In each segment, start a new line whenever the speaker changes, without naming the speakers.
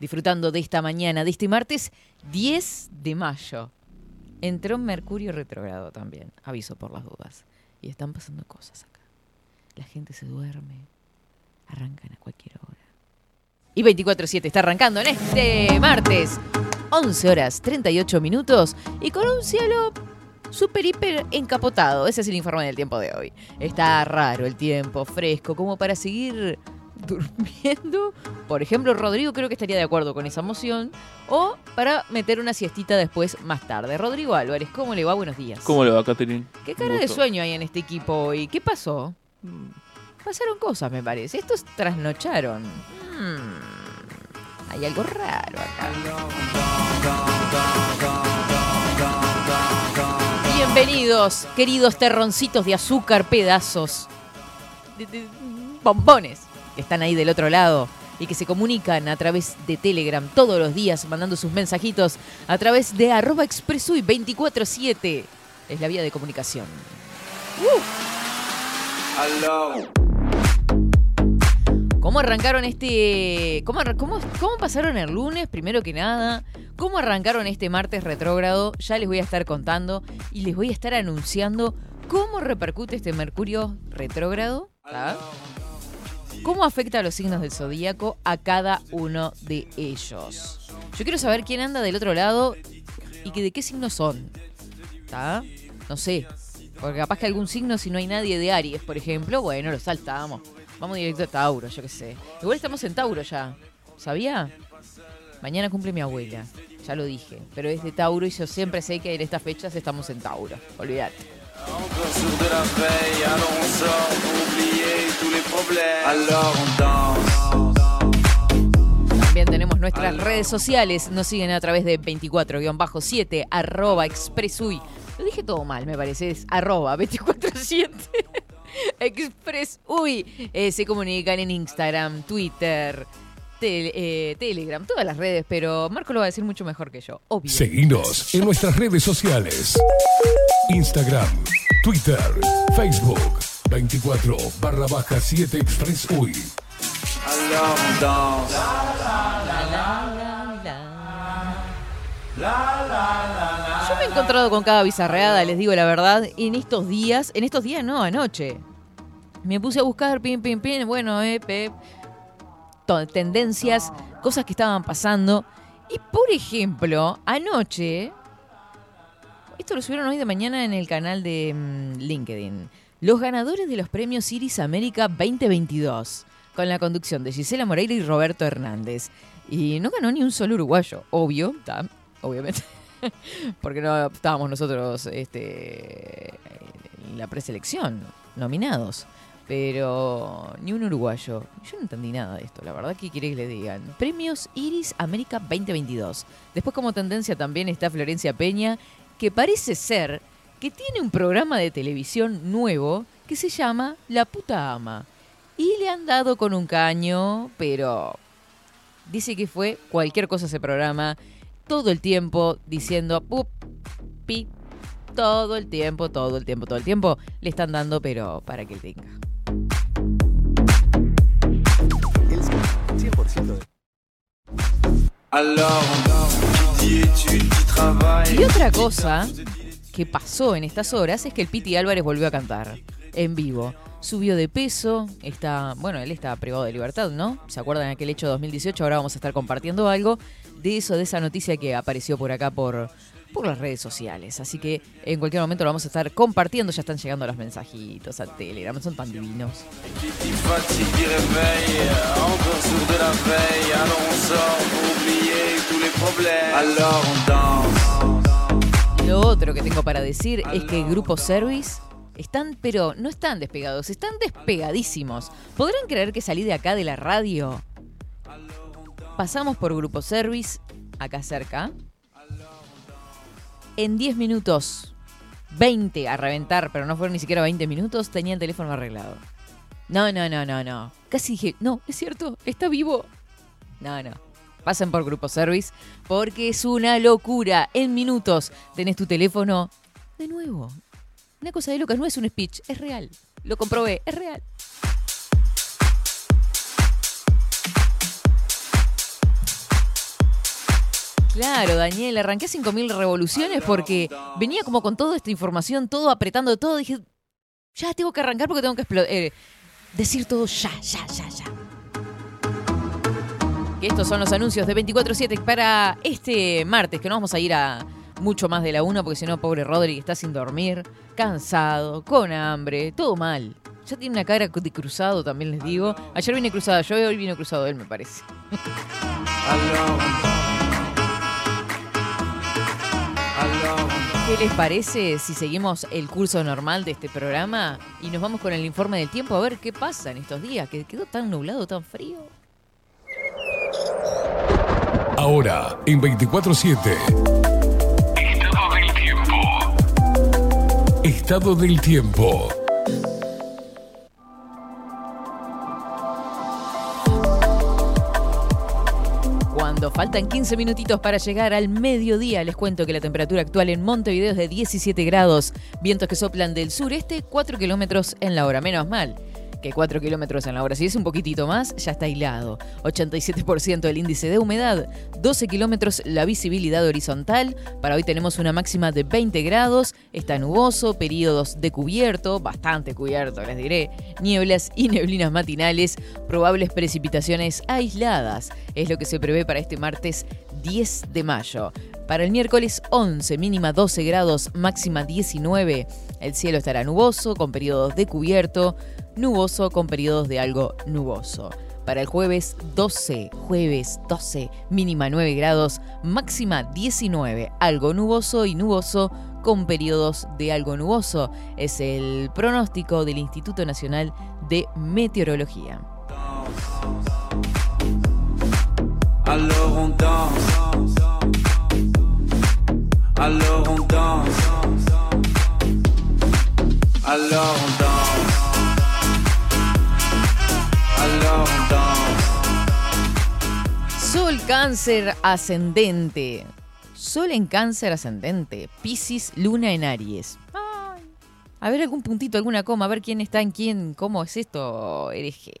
Disfrutando de esta mañana, de este martes 10 de mayo. Entró Mercurio retrogrado también, aviso por las dudas. Y están pasando cosas acá. La gente se duerme, arrancan a cualquier hora. Y 24-7 está arrancando en este martes, 11 horas 38 minutos y con un cielo súper hiper encapotado. Ese es el informe del tiempo de hoy. Está raro el tiempo, fresco, como para seguir durmiendo. Por ejemplo, Rodrigo creo que estaría de acuerdo con esa moción. O para meter una siestita después más tarde. Rodrigo Álvarez, ¿cómo le va? Buenos días.
¿Cómo le va, Catherine?
¿Qué cara de sueño hay en este equipo hoy? ¿Qué pasó? Pasaron cosas, me parece. Estos trasnocharon. Hmm, Hay algo raro acá. Bienvenidos, queridos terroncitos de azúcar, pedazos, de- de- bombones, que están ahí del otro lado y que se comunican a través de Telegram todos los días, mandando sus mensajitos a través de arroba expresui 24-7. Es la vía de comunicación. ¿Cómo arrancaron este. Cómo, cómo, cómo pasaron el lunes, primero que nada? ¿Cómo arrancaron este martes retrógrado? Ya les voy a estar contando y les voy a estar anunciando cómo repercute este Mercurio retrógrado. ¿tá? ¿Cómo afecta a los signos del zodíaco a cada uno de ellos? Yo quiero saber quién anda del otro lado y que de qué signos son. ¿tá? No sé. Porque capaz que algún signo, si no hay nadie de Aries, por ejemplo, bueno, lo saltamos. Vamos directo a Tauro, yo qué sé. Igual estamos en Tauro ya. ¿Sabía? Mañana cumple mi abuela. Ya lo dije. Pero es de Tauro y yo siempre sé que en estas fechas estamos en Tauro. Olvídate. También tenemos nuestras redes sociales. Nos siguen a través de 24-7 arroba expresui. Lo dije todo mal, me parece. Es arroba 24-7 expresui. Eh, se comunican en Instagram, Twitter, eh, Telegram, todas las redes. Pero Marco lo va a decir mucho mejor que yo. Obvio.
Seguinos en nuestras redes sociales. Instagram, Twitter, Facebook, 24 barra baja 7 Express UI.
Yo me he encontrado con cada bizarreada, les digo la verdad, en estos días, en estos días no, anoche. Me puse a buscar, pin, pin, pin, bueno, eh, pe- to- tendencias, cosas que estaban pasando. Y por ejemplo, anoche, esto lo subieron hoy de mañana en el canal de mm, LinkedIn, los ganadores de los premios Iris América 2022, con la conducción de Gisela Moreira y Roberto Hernández. Y no ganó ni un solo uruguayo, obvio, obviamente. Porque no estábamos nosotros este, en la preselección, nominados. Pero ni un uruguayo. Yo no entendí nada de esto, la verdad. ¿Qué quiere que le digan? Premios Iris América 2022. Después como tendencia también está Florencia Peña, que parece ser que tiene un programa de televisión nuevo que se llama La puta ama. Y le han dado con un caño, pero dice que fue cualquier cosa ese programa, todo el tiempo diciendo pup, pi, todo el tiempo, todo el tiempo, todo el tiempo, le están dando, pero para que tenga.
100% de...
Y otra cosa que pasó en estas horas es que el Piti Álvarez volvió a cantar en vivo. Subió de peso, está, bueno, él está privado de libertad, ¿no? ¿Se acuerdan de aquel hecho de 2018? Ahora vamos a estar compartiendo algo de eso, de esa noticia que apareció por acá por, por las redes sociales. Así que en cualquier momento lo vamos a estar compartiendo. Ya están llegando los mensajitos a Telegram, son tan divinos. Lo otro que tengo para decir es que Grupo Service están, pero no están despegados, están despegadísimos. ¿Podrán creer que salí de acá de la radio? Pasamos por Grupo Service, acá cerca. En 10 minutos, 20 a reventar, pero no fueron ni siquiera 20 minutos, tenía el teléfono arreglado. No, no, no, no, no. Casi dije, no, es cierto, está vivo. No, no. Pasen por Grupo Service porque es una locura. En minutos tenés tu teléfono de nuevo. Una cosa de locas, no es un speech, es real. Lo comprobé, es real. Claro, Daniel, arranqué 5.000 revoluciones porque venía como con toda esta información, todo apretando todo. Dije, ya tengo que arrancar porque tengo que eh, decir todo ya, ya, ya, ya. Estos son los anuncios de 24-7 para este martes, que no vamos a ir a mucho más de la 1 porque si no, pobre Rodri está sin dormir, cansado, con hambre, todo mal. Ya tiene una cara de cruzado, también les digo. Ayer vine cruzada yo, hoy vino cruzado él, me parece. ¿Qué les parece si seguimos el curso normal de este programa y nos vamos con el informe del tiempo a ver qué pasa en estos días? Que quedó tan nublado, tan frío.
Ahora, en 24-7. Estado del tiempo. Estado del tiempo.
Faltan 15 minutitos para llegar al mediodía, les cuento que la temperatura actual en Montevideo es de 17 grados, vientos que soplan del sureste 4 kilómetros en la hora, menos mal que 4 kilómetros en la hora. Si es un poquitito más, ya está aislado. 87% el índice de humedad, 12 kilómetros la visibilidad horizontal. Para hoy tenemos una máxima de 20 grados, está nuboso, periodos de cubierto, bastante cubierto les diré, nieblas y neblinas matinales, probables precipitaciones aisladas. Es lo que se prevé para este martes 10 de mayo. Para el miércoles 11, mínima 12 grados, máxima 19. El cielo estará nuboso, con periodos de cubierto, nuboso con periodos de algo nuboso. Para el jueves 12, jueves 12, mínima 9 grados, máxima 19, algo nuboso y nuboso con periodos de algo nuboso. Es el pronóstico del Instituto Nacional de Meteorología.
Alors on danse.
Sol cáncer ascendente. Sol en cáncer ascendente. Piscis, luna en Aries. A ver algún puntito, alguna coma, a ver quién está en quién, cómo es esto, hereje.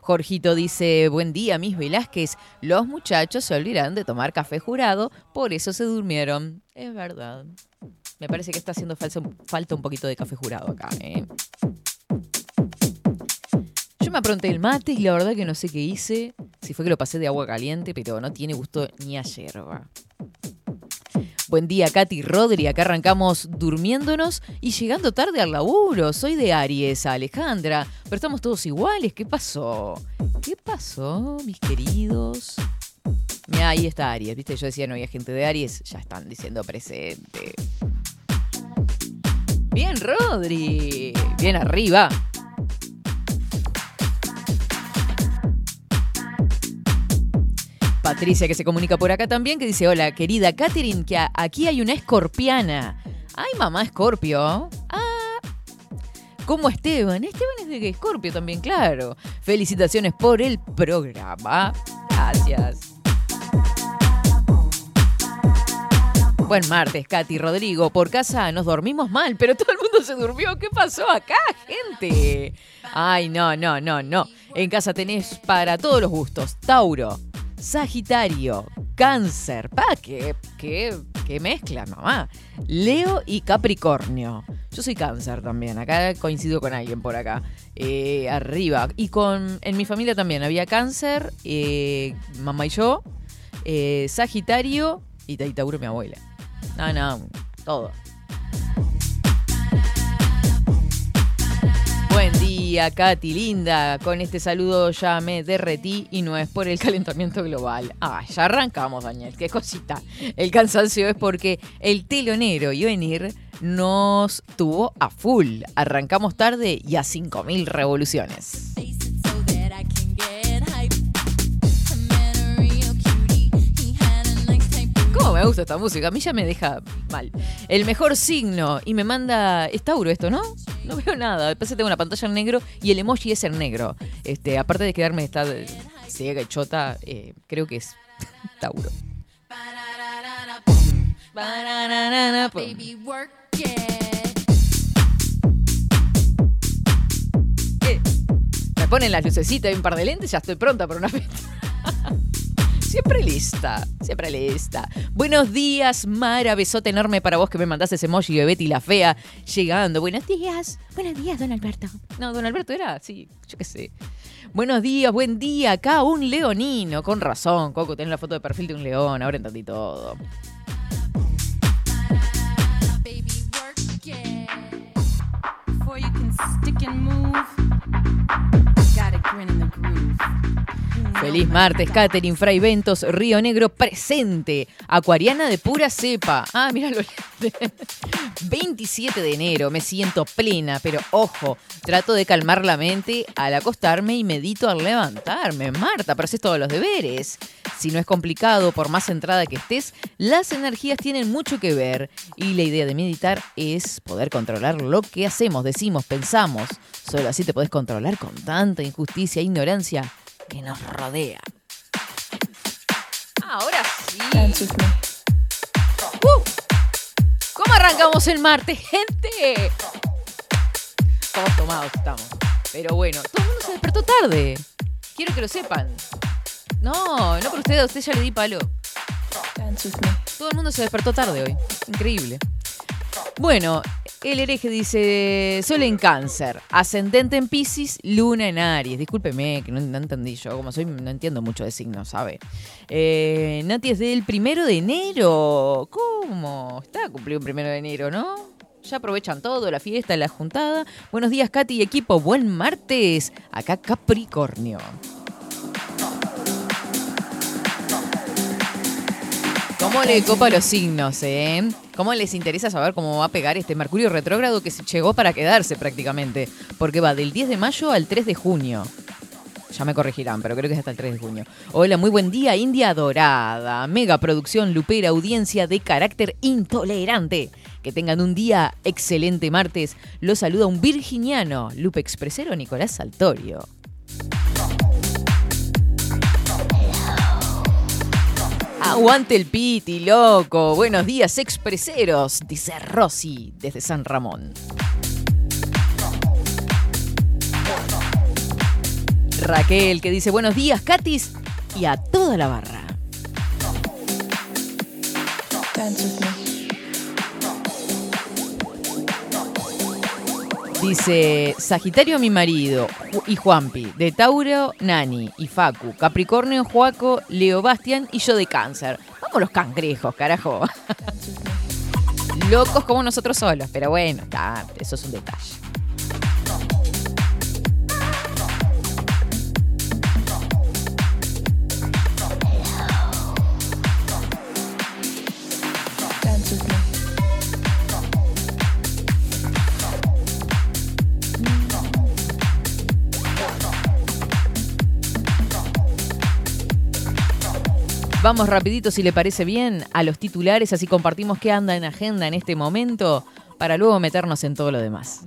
Jorgito dice, buen día, mis Velázquez. Los muchachos se olvidaron de tomar café jurado, por eso se durmieron. Es verdad. Me parece que está haciendo falta un poquito de café jurado acá. ¿eh? Yo me apronté el mate y la verdad que no sé qué hice. Si fue que lo pasé de agua caliente, pero no tiene gusto ni a yerba. Buen día, Katy Rodri. Acá arrancamos durmiéndonos y llegando tarde al laburo. Soy de Aries, Alejandra. Pero estamos todos iguales. ¿Qué pasó? ¿Qué pasó, mis queridos? Mira, ahí está Aries. ¿Viste? Yo decía no había gente de Aries. Ya están diciendo presente. Bien, Rodri. Bien arriba. Patricia que se comunica por acá también, que dice, hola querida Catherine, que aquí hay una escorpiana. Ay, mamá Escorpio. Ah, como Esteban. Esteban es de Escorpio también, claro. Felicitaciones por el programa. Gracias. Buen martes, Katy Rodrigo. Por casa nos dormimos mal, pero todo el mundo se durmió. ¿Qué pasó acá, gente? Ay, no, no, no, no. En casa tenés para todos los gustos. Tauro, Sagitario, Cáncer. Pa, qué, qué, qué mezcla, mamá. Leo y Capricornio. Yo soy Cáncer también. Acá coincido con alguien por acá. Eh, arriba. Y con en mi familia también había Cáncer, eh, mamá y yo, eh, Sagitario y Ta- y Tauro mi abuela. No, no, todo. Día, Katy, linda. Con este saludo ya me derretí y no es por el calentamiento global. Ah, ya arrancamos, Daniel. Qué cosita. El cansancio es porque el telonero Yoenir nos tuvo a full. Arrancamos tarde y a 5.000 revoluciones. ¿Cómo me gusta esta música? A mí ya me deja mal. El mejor signo. Y me manda. Es Tauro esto, ¿no? No veo nada. Después tengo una pantalla en negro y el emoji es en negro. Este, aparte de quedarme esta ciega y chota, eh, creo que es Tauro. Eh, me ponen las lucecitas y un par de lentes, ya estoy pronta para una fiesta. Siempre lista, siempre lista. Buenos días, Mara. Besote enorme para vos que me mandaste ese emoji de Betty la Fea llegando. Buenos días. Buenos días, don Alberto. No, don Alberto era, sí, yo qué sé. Buenos días, buen día. Acá un leonino. Con razón, Coco, tenés la foto de perfil de un león. Ahora entendí todo. Feliz martes, Catherine Fray Ventos, Río Negro presente. Acuariana de pura cepa. Ah, mira lo 27 de enero, me siento plena, pero ojo, trato de calmar la mente al acostarme y medito al levantarme. Marta, pero haces todos los deberes. Si no es complicado, por más centrada que estés, las energías tienen mucho que ver. Y la idea de meditar es poder controlar lo que hacemos, decimos, pensamos. Solo así te podés controlar con tanta injusticia e ignorancia que nos rodea. Ahora sí. Uh, ¿Cómo arrancamos el martes, gente? Todos tomados estamos. Pero bueno, todo el mundo se despertó tarde. Quiero que lo sepan. No, no por ustedes, a usted ya le di palo. Todo el mundo se despertó tarde hoy. Increíble. Bueno, el hereje dice, Sol en cáncer, ascendente en Pisces, luna en Aries. Discúlpeme, que no, entendí yo, como soy, no entiendo mucho de signos, ¿sabe? Eh, Nati es del primero de enero. ¿Cómo? Está cumplido un primero de enero, ¿no? Ya aprovechan todo, la fiesta, la juntada. Buenos días, Katy y equipo. Buen martes. Acá Capricornio. ¿Cómo le copa los signos, eh? ¿Cómo les interesa saber cómo va a pegar este Mercurio retrógrado que llegó para quedarse prácticamente? Porque va del 10 de mayo al 3 de junio. Ya me corregirán, pero creo que es hasta el 3 de junio. Hola, muy buen día, India Dorada. Mega producción, lupera, audiencia de carácter intolerante. Que tengan un día excelente martes. Los saluda un virginiano, Lupe Expresero Nicolás Saltorio. Aguante el piti, loco. Buenos días, expreseros, dice Rosy desde San Ramón. Raquel que dice buenos días, Katis, y a toda la barra. Dice Sagitario mi marido y Juanpi, de Tauro Nani y Facu, Capricornio Juaco, Leo Bastian y yo de Cáncer. Vamos los cangrejos, carajo. Locos como nosotros solos, pero bueno, eso es un detalle. Vamos rapidito, si le parece bien, a los titulares, así compartimos qué anda en agenda en este momento, para luego meternos en todo lo demás.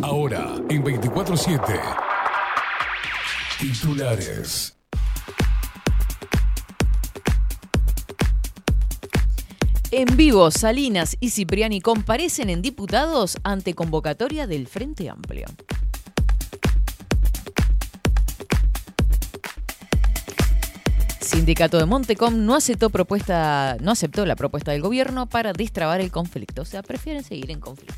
Ahora, en 24-7. Titulares.
En vivo, Salinas y Cipriani comparecen en diputados ante convocatoria del Frente Amplio. Sindicato de Montecom no aceptó, propuesta, no aceptó la propuesta del gobierno para destrabar el conflicto. O sea, prefieren seguir en conflicto.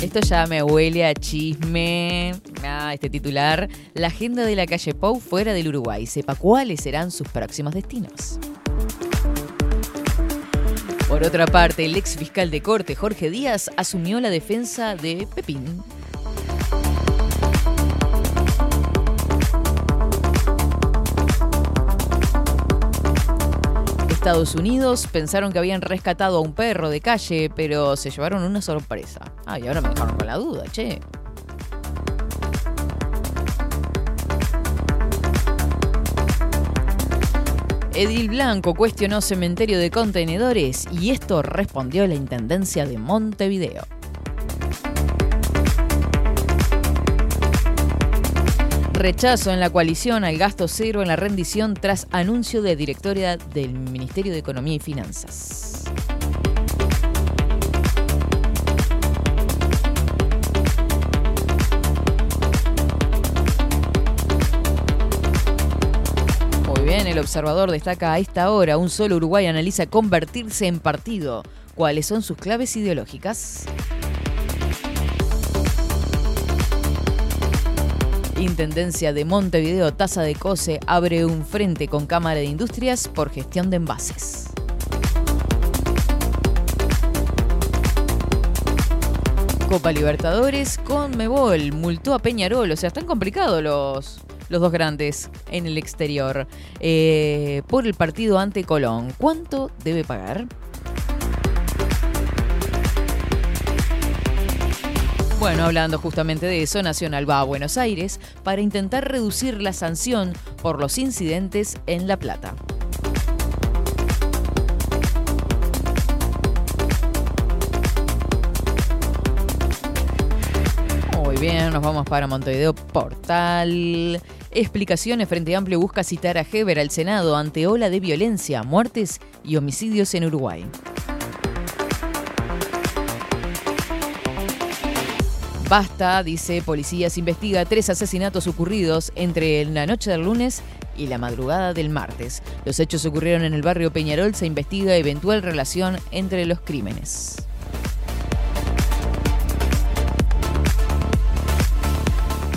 Esto ya me huele a chisme. Ah, este titular. La agenda de la calle Pou fuera del Uruguay. Sepa cuáles serán sus próximos destinos. Por otra parte, el ex fiscal de corte, Jorge Díaz, asumió la defensa de Pepín. Estados Unidos pensaron que habían rescatado a un perro de calle, pero se llevaron una sorpresa. Ay, ahora me dejaron con la duda, che. Edil Blanco cuestionó cementerio de contenedores y esto respondió la Intendencia de Montevideo. Rechazo en la coalición al gasto cero en la rendición tras anuncio de directoria del Ministerio de Economía y Finanzas. Muy bien, el observador destaca a esta hora, un solo Uruguay analiza convertirse en partido. ¿Cuáles son sus claves ideológicas? Intendencia de Montevideo, Taza de Cose, abre un frente con Cámara de Industrias por gestión de envases. Copa Libertadores con Mebol, multó a Peñarol, o sea, están complicados los, los dos grandes en el exterior eh, por el partido ante Colón. ¿Cuánto debe pagar? Bueno, hablando justamente de eso, Nacional va a Buenos Aires para intentar reducir la sanción por los incidentes en La Plata. Muy bien, nos vamos para Montevideo Portal. Explicaciones Frente Amplio busca citar a Heber al Senado ante ola de violencia, muertes y homicidios en Uruguay. Basta, dice, policías investiga tres asesinatos ocurridos entre la noche del lunes y la madrugada del martes. Los hechos ocurrieron en el barrio Peñarol, se investiga eventual relación entre los crímenes.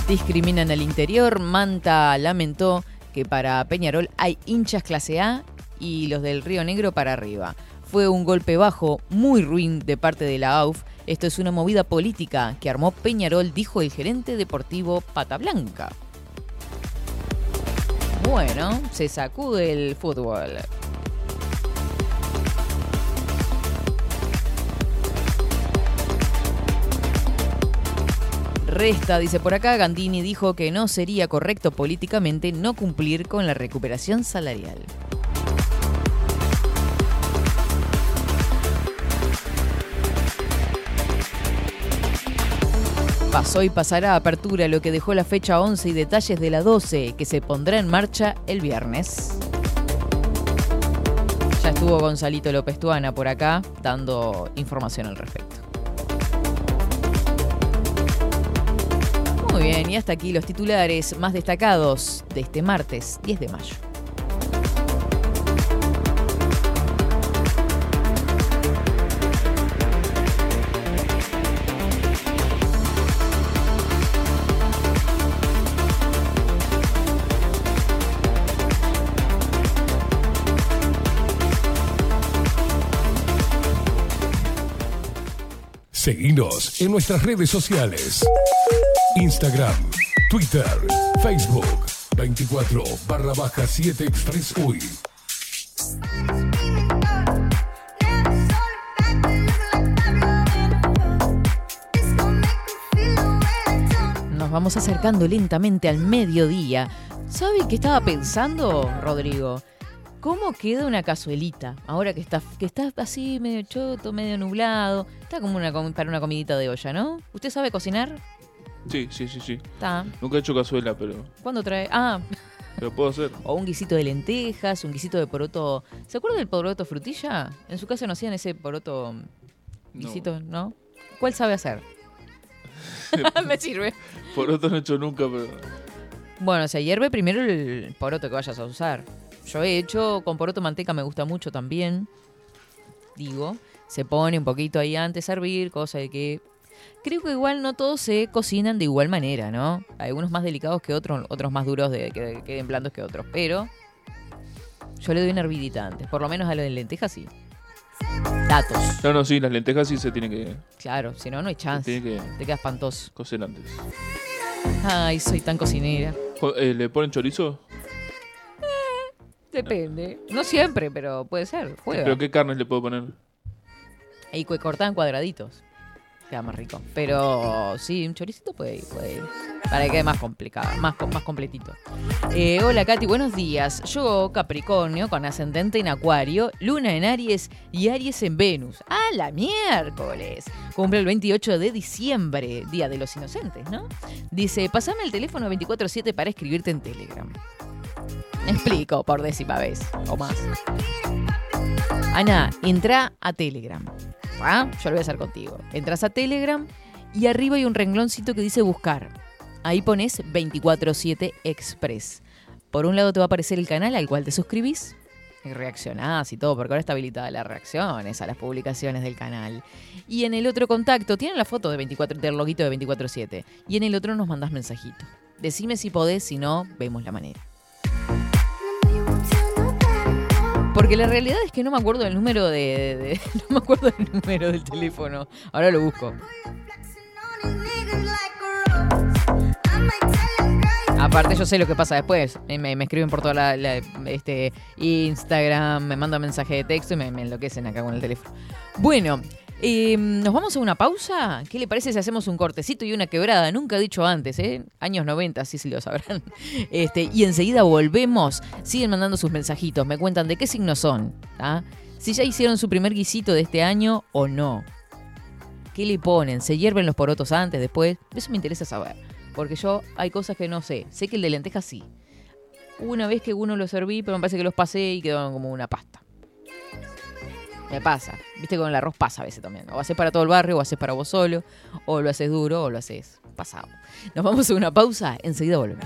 Discriminan al interior, Manta lamentó que para Peñarol hay hinchas clase A y los del Río Negro para arriba. Fue un golpe bajo muy ruin de parte de la AUF esto es una movida política que armó Peñarol, dijo el gerente deportivo Pata Blanca. Bueno, se sacude el fútbol. Resta, dice por acá, Gandini dijo que no sería correcto políticamente no cumplir con la recuperación salarial. Pasó y pasará a apertura lo que dejó la fecha 11 y detalles de la 12, que se pondrá en marcha el viernes. Ya estuvo Gonzalito López Tuana por acá dando información al respecto. Muy bien, y hasta aquí los titulares más destacados de este martes 10 de mayo.
Seguinos en nuestras redes sociales. Instagram, Twitter, Facebook, 24 barra baja 7 Express UI.
Nos vamos acercando lentamente al mediodía. ¿Sabe qué estaba pensando, Rodrigo? ¿Cómo queda una cazuelita? Ahora que está, que está así medio choto, medio nublado. Está como una, para una comidita de olla, ¿no? ¿Usted sabe cocinar?
Sí, sí, sí, sí.
Está.
Nunca he hecho cazuela, pero,
¿Cuándo trae? Ah,
pero puedo hacer.
o un guisito de lentejas, un guisito de poroto. ¿Se acuerda del poroto frutilla? En su casa no hacían ese poroto
No.
guisito, ¿no? ¿Cuál sabe hacer? Me sirve.
Por otro no he hecho nunca, pero.
Bueno, se hierve primero el poroto que vayas a usar. Yo he hecho con poroto manteca, me gusta mucho también. Digo, se pone un poquito ahí antes a hervir, cosa de que Creo que igual no todos se cocinan de igual manera, ¿no? Hay unos más delicados que otros, otros más duros de que queden blandos que otros. Pero yo le doy una hervidita antes. Por lo menos a lo de lentejas sí. Datos.
No, no, sí, las lentejas sí se tienen que,
Claro, si no, no hay
se
chance.
tiene que
Te queda espantoso.
cocer antes.
Ay, soy tan cocinera.
Eh, ¿Le ponen chorizo?
Depende. No siempre, pero puede ser. Juega.
¿Pero qué carnes le puedo poner?
Y que cortan cuadraditos. Queda más rico. Pero sí, un choricito puede ir, puede ir. Para que quede más complicado, más, más completito. Eh, hola Katy, buenos días. Yo, Capricornio, con ascendente en Acuario, Luna en Aries y Aries en Venus. ¡Ah, la miércoles! Cumple el 28 de diciembre, Día de los Inocentes, ¿no? Dice, pasame el teléfono 24-7 para escribirte en Telegram. Me explico por décima vez o más. Ana, entra a Telegram. ¿Ah? Yo lo voy a hacer contigo. Entras a Telegram y arriba hay un rengloncito que dice buscar. Ahí pones 24-7 Express. Por un lado te va a aparecer el canal al cual te suscribís y reaccionás y todo, porque ahora está habilitada las reacciones a las publicaciones del canal. Y en el otro contacto, tienen la foto de 24, del loguito de 24-7. Y en el otro nos mandás mensajito. Decime si podés, si no, vemos la manera. Porque la realidad es que no me acuerdo del número de, no me acuerdo del número del teléfono. Ahora lo busco. Aparte yo sé lo que pasa después. Me, escriben por toda la, la- este Instagram, me mandan mensaje de texto y me, me enloquecen acá con el teléfono. Bueno, eh, nos vamos a una pausa. ¿Qué le parece si hacemos un cortecito y una quebrada? Nunca he dicho antes, ¿eh? Años 90, sí, sí lo sabrán. Este, y enseguida volvemos. Siguen mandando sus mensajitos. Me cuentan de qué signos son. Si ya hicieron su primer guisito de este año o no. ¿Qué le ponen? ¿Se hierven los porotos antes, después? Eso me interesa saber. Porque yo hay cosas que no sé. Sé que el de lentejas sí. Una vez que uno lo serví, pero me parece que los pasé y quedaron como una pasta. Me pasa. Viste, con el arroz pasa a veces también. O haces para todo el barrio, o haces para vos solo, o lo haces duro, o lo haces pasado. Nos vamos a una pausa, enseguida volvemos.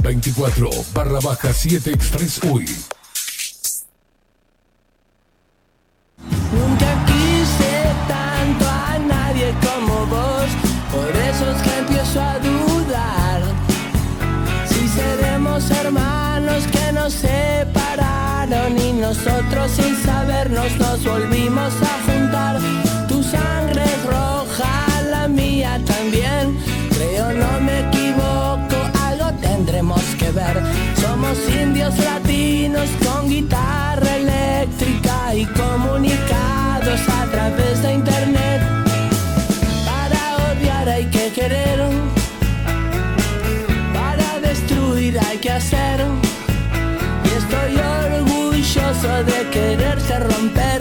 24 barra baja 7 Express UI.
Nunca quise tanto a nadie como vos, por eso es que empiezo a dudar. Si seremos hermanos que nos separaron y nosotros sin sabernos nos volvimos a juntar. De quererte romper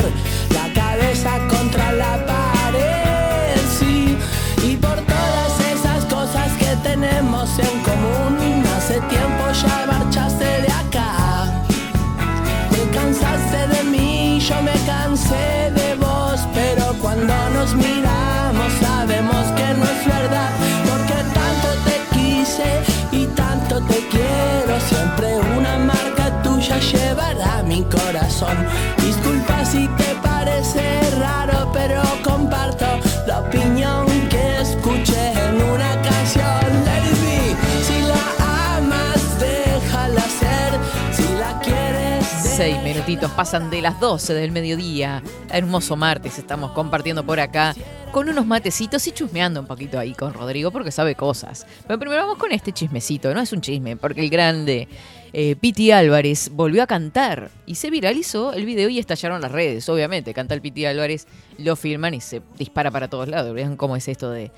pasan de las 12 del mediodía. Hermoso martes, estamos compartiendo por acá con unos matecitos y chusmeando un poquito ahí con Rodrigo porque sabe cosas. Pero primero vamos con este chismecito, no es un chisme, porque el grande eh, Piti Álvarez volvió a cantar y se viralizó el video y estallaron las redes, obviamente. Canta el Piti Álvarez, lo filman y se dispara para todos lados. Vean cómo es esto de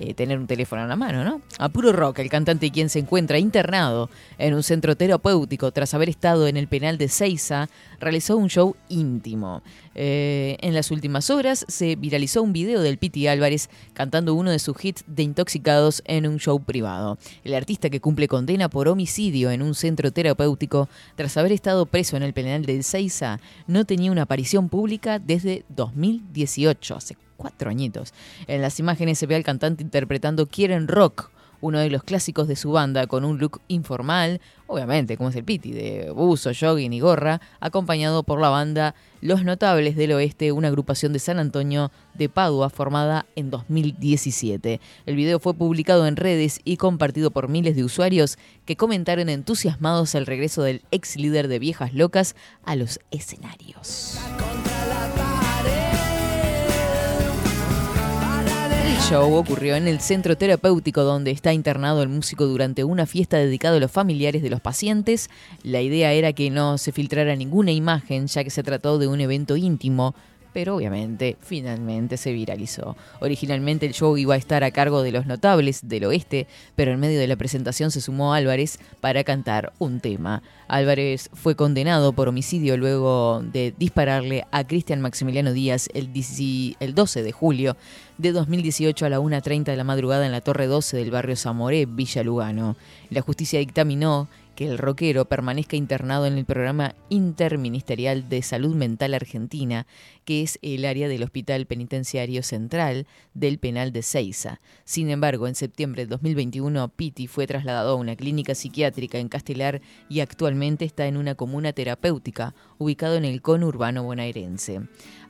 eh, tener un teléfono en la mano, ¿no? A puro rock, el cantante quien se encuentra internado en un centro terapéutico tras haber estado en el penal de Seiza, realizó un show íntimo. Eh, en las últimas horas se viralizó un video del Piti Álvarez cantando uno de sus hits de intoxicados en un show privado. El artista que cumple condena por homicidio en un centro terapéutico tras haber estado preso en el penal de Seiza no tenía una aparición pública desde 2018, hace cuatro añitos. En las imágenes se ve al cantante interpretando Quieren Rock, uno de los clásicos de su banda, con un look informal, obviamente, como es el Piti, de buzo, jogging y gorra, acompañado por la banda Los Notables del Oeste, una agrupación de San Antonio de Padua formada en 2017. El video fue publicado en redes y compartido por miles de usuarios que comentaron entusiasmados el regreso del ex líder de Viejas Locas a los escenarios. Show ocurrió en el centro terapéutico donde está internado el músico durante una fiesta dedicada a los familiares de los pacientes. La idea era que no se filtrara ninguna imagen ya que se trató de un evento íntimo, pero obviamente finalmente se viralizó. Originalmente el show iba a estar a cargo de los notables del oeste, pero en medio de la presentación se sumó Álvarez para cantar un tema. Álvarez fue condenado por homicidio luego de dispararle a Cristian Maximiliano Díaz el, 10 el 12 de julio de 2018 a la 1.30 de la madrugada en la Torre 12 del barrio Zamoré, Villa Lugano. La justicia dictaminó que el rockero permanezca internado en el programa interministerial de salud mental argentina, que es el área del Hospital Penitenciario Central del Penal de Ceiza. Sin embargo, en septiembre de 2021, Pitti fue trasladado a una clínica psiquiátrica en Castelar y actualmente está en una comuna terapéutica ubicado en el conurbano bonaerense.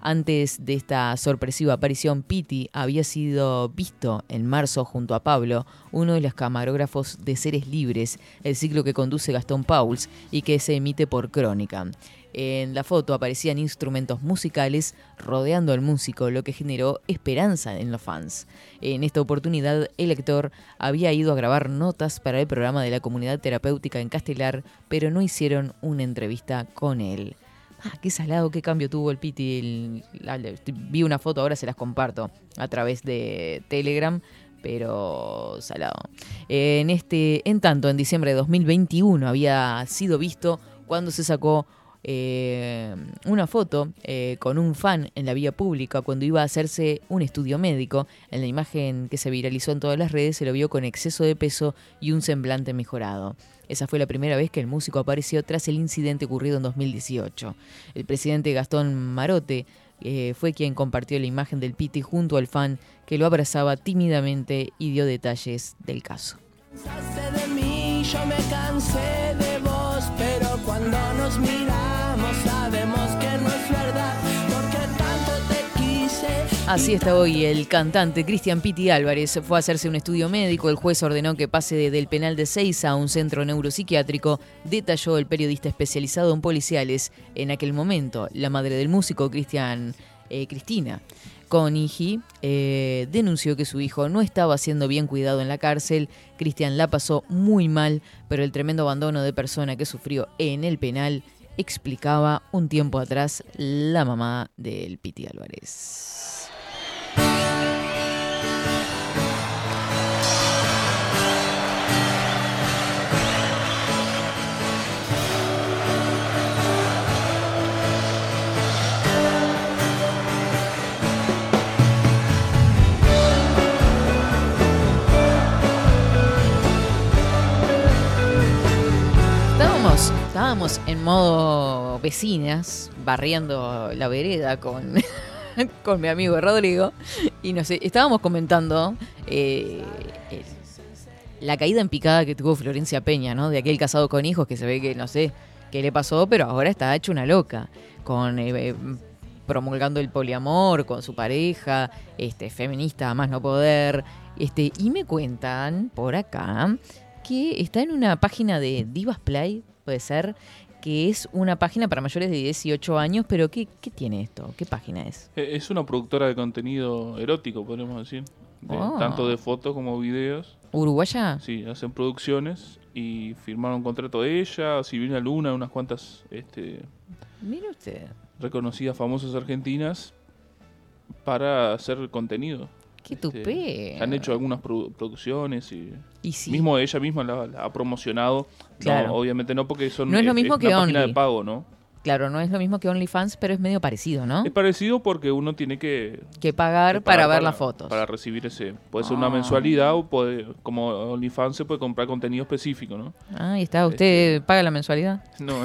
Antes de esta sorpresiva aparición, Pitti había sido visto en marzo junto a Pablo, uno de los camarógrafos de Seres Libres, el ciclo que conduce Gastón Pauls y que se emite por Crónica. En la foto aparecían instrumentos musicales rodeando al músico, lo que generó esperanza en los fans. En esta oportunidad, el actor había ido a grabar notas para el programa de la comunidad terapéutica en Castelar, pero no hicieron una entrevista con él. Ah, qué salado, qué cambio tuvo el Piti. vi una foto, ahora se las comparto a través de Telegram, pero salado. En este, en tanto, en diciembre de 2021 había sido visto cuando se sacó eh, una foto eh, con un fan en la vía pública cuando iba a hacerse un estudio médico. En la imagen que se viralizó en todas las redes se lo vio con exceso de peso y un semblante mejorado. Esa fue la primera vez que el músico apareció tras el incidente ocurrido en 2018. El presidente Gastón Marote eh, fue quien compartió la imagen del Piti junto al fan que lo abrazaba tímidamente y dio detalles del caso.
Cansaste de mí, yo me cansé de vos, pero cuando nos miramos sabemos que no es verdad, porque tanto te quise.
Así está hoy el cantante Cristian Pitti Álvarez. Fue a hacerse un estudio médico. El juez ordenó que pase de- del penal de Seiza a un centro neuropsiquiátrico. Detalló el periodista especializado en policiales. En aquel momento, la madre del músico, Cristian, eh, Cristina Conigi, eh, denunció que su hijo no estaba siendo bien cuidado en la cárcel. Cristian la pasó muy mal, pero el tremendo abandono de persona que sufrió en el penal explicaba un tiempo atrás la mamá del Piti Álvarez. Estábamos, en modo vecinas, barriendo la vereda con, con mi amigo Rodrigo, y no sé, estábamos comentando eh, la caída en picada que tuvo Florencia Peña, ¿no? De aquel casado con hijos que se ve que no sé qué le pasó, pero ahora está hecho una loca, con eh, eh, promulgando el poliamor con su pareja, este, feminista más no poder, este, y me cuentan por acá que está en una página de Divas Play, puede ser, que es una página para mayores de 18 años, pero ¿qué, qué tiene esto? ¿Qué página es?
Eh, Es una productora de contenido erótico, podríamos decir. De-
Oh.
Tanto de fotos como videos.
¿Uruguaya?
Sí, hacen producciones y firmaron un contrato de ella, Silvina Luna, unas cuantas este,
Mire usted.
reconocidas famosas argentinas para hacer contenido.
Qué tupé.
han hecho algunas produ- producciones y,
Y sí.
mismo ella misma la, la ha promocionado.
Claro.
No, obviamente no porque son
No es lo mismo
es
que
una página de pago, ¿no?
Claro, no es lo mismo que OnlyFans, pero es medio parecido, ¿no?
Es parecido porque uno tiene que
Que pagar
que
para ver las fotos.
Para recibir ese. Puede ser una
Ah.
mensualidad o puede, como OnlyFans se puede comprar contenido específico, ¿no?
Ahí está, ¿usted paga la mensualidad?
No,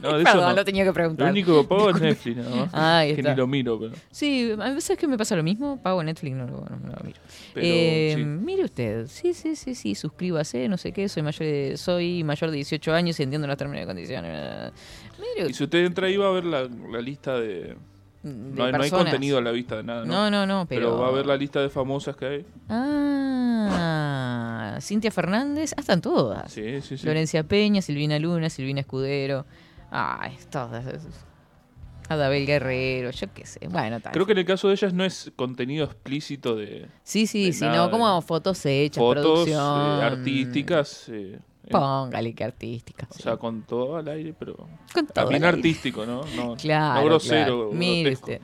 no, de eso
Perdón,
no.
lo tenía que preguntar.
Lo único que pago es. Netflix, nada más.
Ahí
que
está.
ni lo miro, pero.
Sí, a veces que me pasa lo mismo, pago Netflix, no, lo- no lo miro.
Pero,
Eh,
sí.
Mire usted, sí, sí, sí, sí, suscríbase, no sé qué, soy mayor de, soy mayor de 18 años y entiendo los términos y condiciones. Mire
Y si usted entra ahí va a ver la, la lista de.
de
No hay, no hay
personas.
contenido a la vista de nada, ¿no?
No, no, no, pero...
va a ver la lista de famosas que hay.
Ah, Cintia Fernández, ah, están todas.
Sí, sí, sí.
Florencia Peña, Silvina Luna, Silvina Escudero. Ah, todas. Adabel Guerrero, yo qué sé. Bueno, tal.
Creo que en el caso de ellas no es contenido explícito de
Sí, sí,
de
sino
nada,
como fotos hechas,
fotos eh, artísticas. eh,
Póngale que artística.
o sea, con todo al aire, pero
Con todo
también
al aire.
artístico, ¿no? No,
Claro.
no grosero.
claro. Mire usted.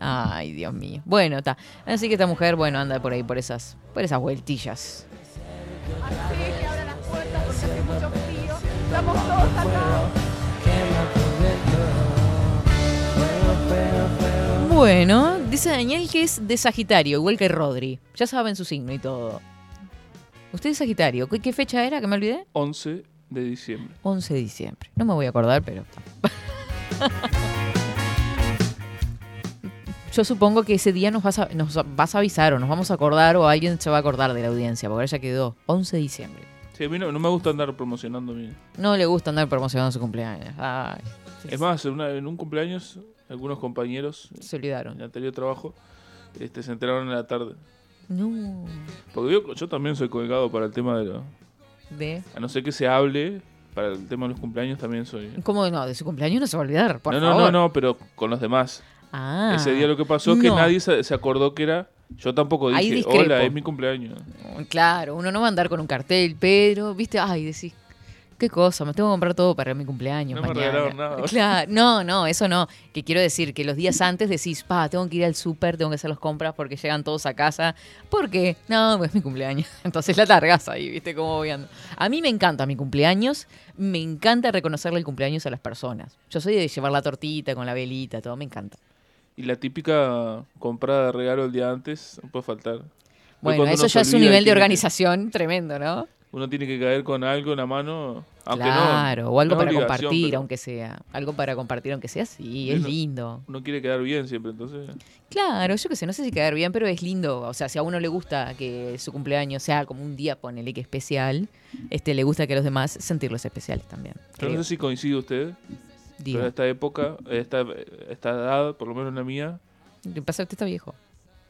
Ay, Dios mío. Bueno, está. Así que esta mujer, bueno, anda por ahí, por esas, por esas vueltillas. Bueno, dice Daniel que es de Sagitario, igual que Rodri. Ya saben su signo y todo. ¿Usted es Sagitario? ¿Qué, qué fecha era que me olvidé?
11 de diciembre.
11 de diciembre. No me voy a acordar, pero. Yo supongo que ese día nos vas, a, nos vas a avisar o nos vamos a acordar o alguien se va a acordar de la audiencia, porque ahora ya quedó 11 de diciembre.
Sí, a mí no, no me gusta andar promocionando mi.
No le gusta andar promocionando su cumpleaños. Ay,
Es más, en, una- en un cumpleaños, algunos compañeros
se olvidaron.
en el anterior trabajo este, se enteraron en la tarde.
No.
Porque yo, yo también soy colgado para el tema de lo.
De.
A no ser que se hable, para el tema de los cumpleaños también soy.
¿Cómo no? De su cumpleaños no se va a olvidar, por
no, no,
favor.
no, no, pero con los demás.
Ah.
Ese día lo que pasó es que
No.
nadie se, se acordó que era. Yo tampoco dije, hola, es mi cumpleaños.
Claro, uno no va a andar con un cartel, pero, viste, ay, decís, qué cosa, me tengo que comprar todo para mi cumpleaños.
No me
mañana.
regalaron nada.
Claro, no, no, eso no. Que quiero decir que los días antes decís, pa, tengo que ir al súper, tengo que hacer las compras porque llegan todos a casa. ¿Por qué? No, pues es mi cumpleaños. Entonces la targas ahí, viste cómo voy andando. A mí me encanta mi cumpleaños, me encanta reconocerle el cumpleaños a las personas. Yo soy de llevar la tortita con la velita, todo, me encanta.
Y la típica comprada de regalo el día antes, no puede faltar.
Bueno, eso ya es un nivel de
que-
organización tremendo, ¿no?
Uno tiene que caer con algo en la mano, aunque no.
claro, o algo
no
para compartir,
pero
aunque sea. Algo para compartir, aunque sea, sí, es
Uno-
lindo.
Uno quiere quedar bien siempre, entonces.
Claro, yo qué sé, no sé si quedar bien, pero es lindo. O sea, si a uno le gusta que su cumpleaños sea como un día, ponele que especial, este le gusta que a los demás sentirlos especiales también.
Yo no sé si coincide usted,
Diga.
pero esta época, esta, esta edad, por lo menos la mía,
pasa usted está viejo.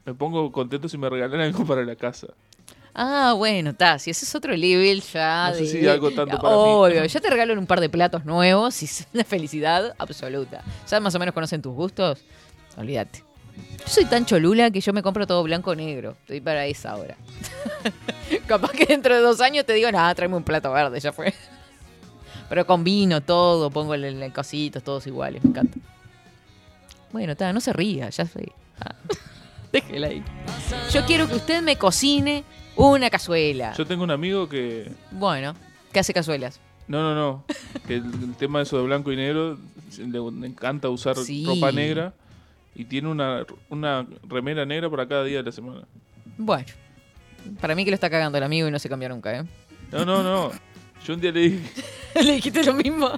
me pongo contento si me regalan algo para la casa.
Ah, bueno, está. Si ese es otro level ya.
No sé
de-
si algo tanto para mí.
Obvio, ya te regalo un par de platos nuevos y es una felicidad absoluta. ¿Ya más o menos conocen tus gustos? Olvídate. Yo soy tan cholula que yo me compro todo blanco o negro. Estoy para esa ahora. Capaz que dentro de dos años te digo, nada, tráeme un plato verde, ya fue. Pero combino todo, pongo el, el cositos, todos iguales, me encanta. Bueno, está, no se ría, ya sé. Ah. Déjela ahí. Yo quiero que usted me cocine una cazuela.
Yo tengo un amigo que.
Bueno, ¿qué hace cazuelas?
No, no, no. Que el, el tema de eso de blanco y negro, le, le encanta usar
Sí.
ropa negra y tiene una, una remera negra para cada día de la semana.
Bueno, para mí que lo está cagando el amigo y no se cambia nunca, ¿eh?
No, no, no. Yo un día le dije,
¿Le dijiste lo mismo?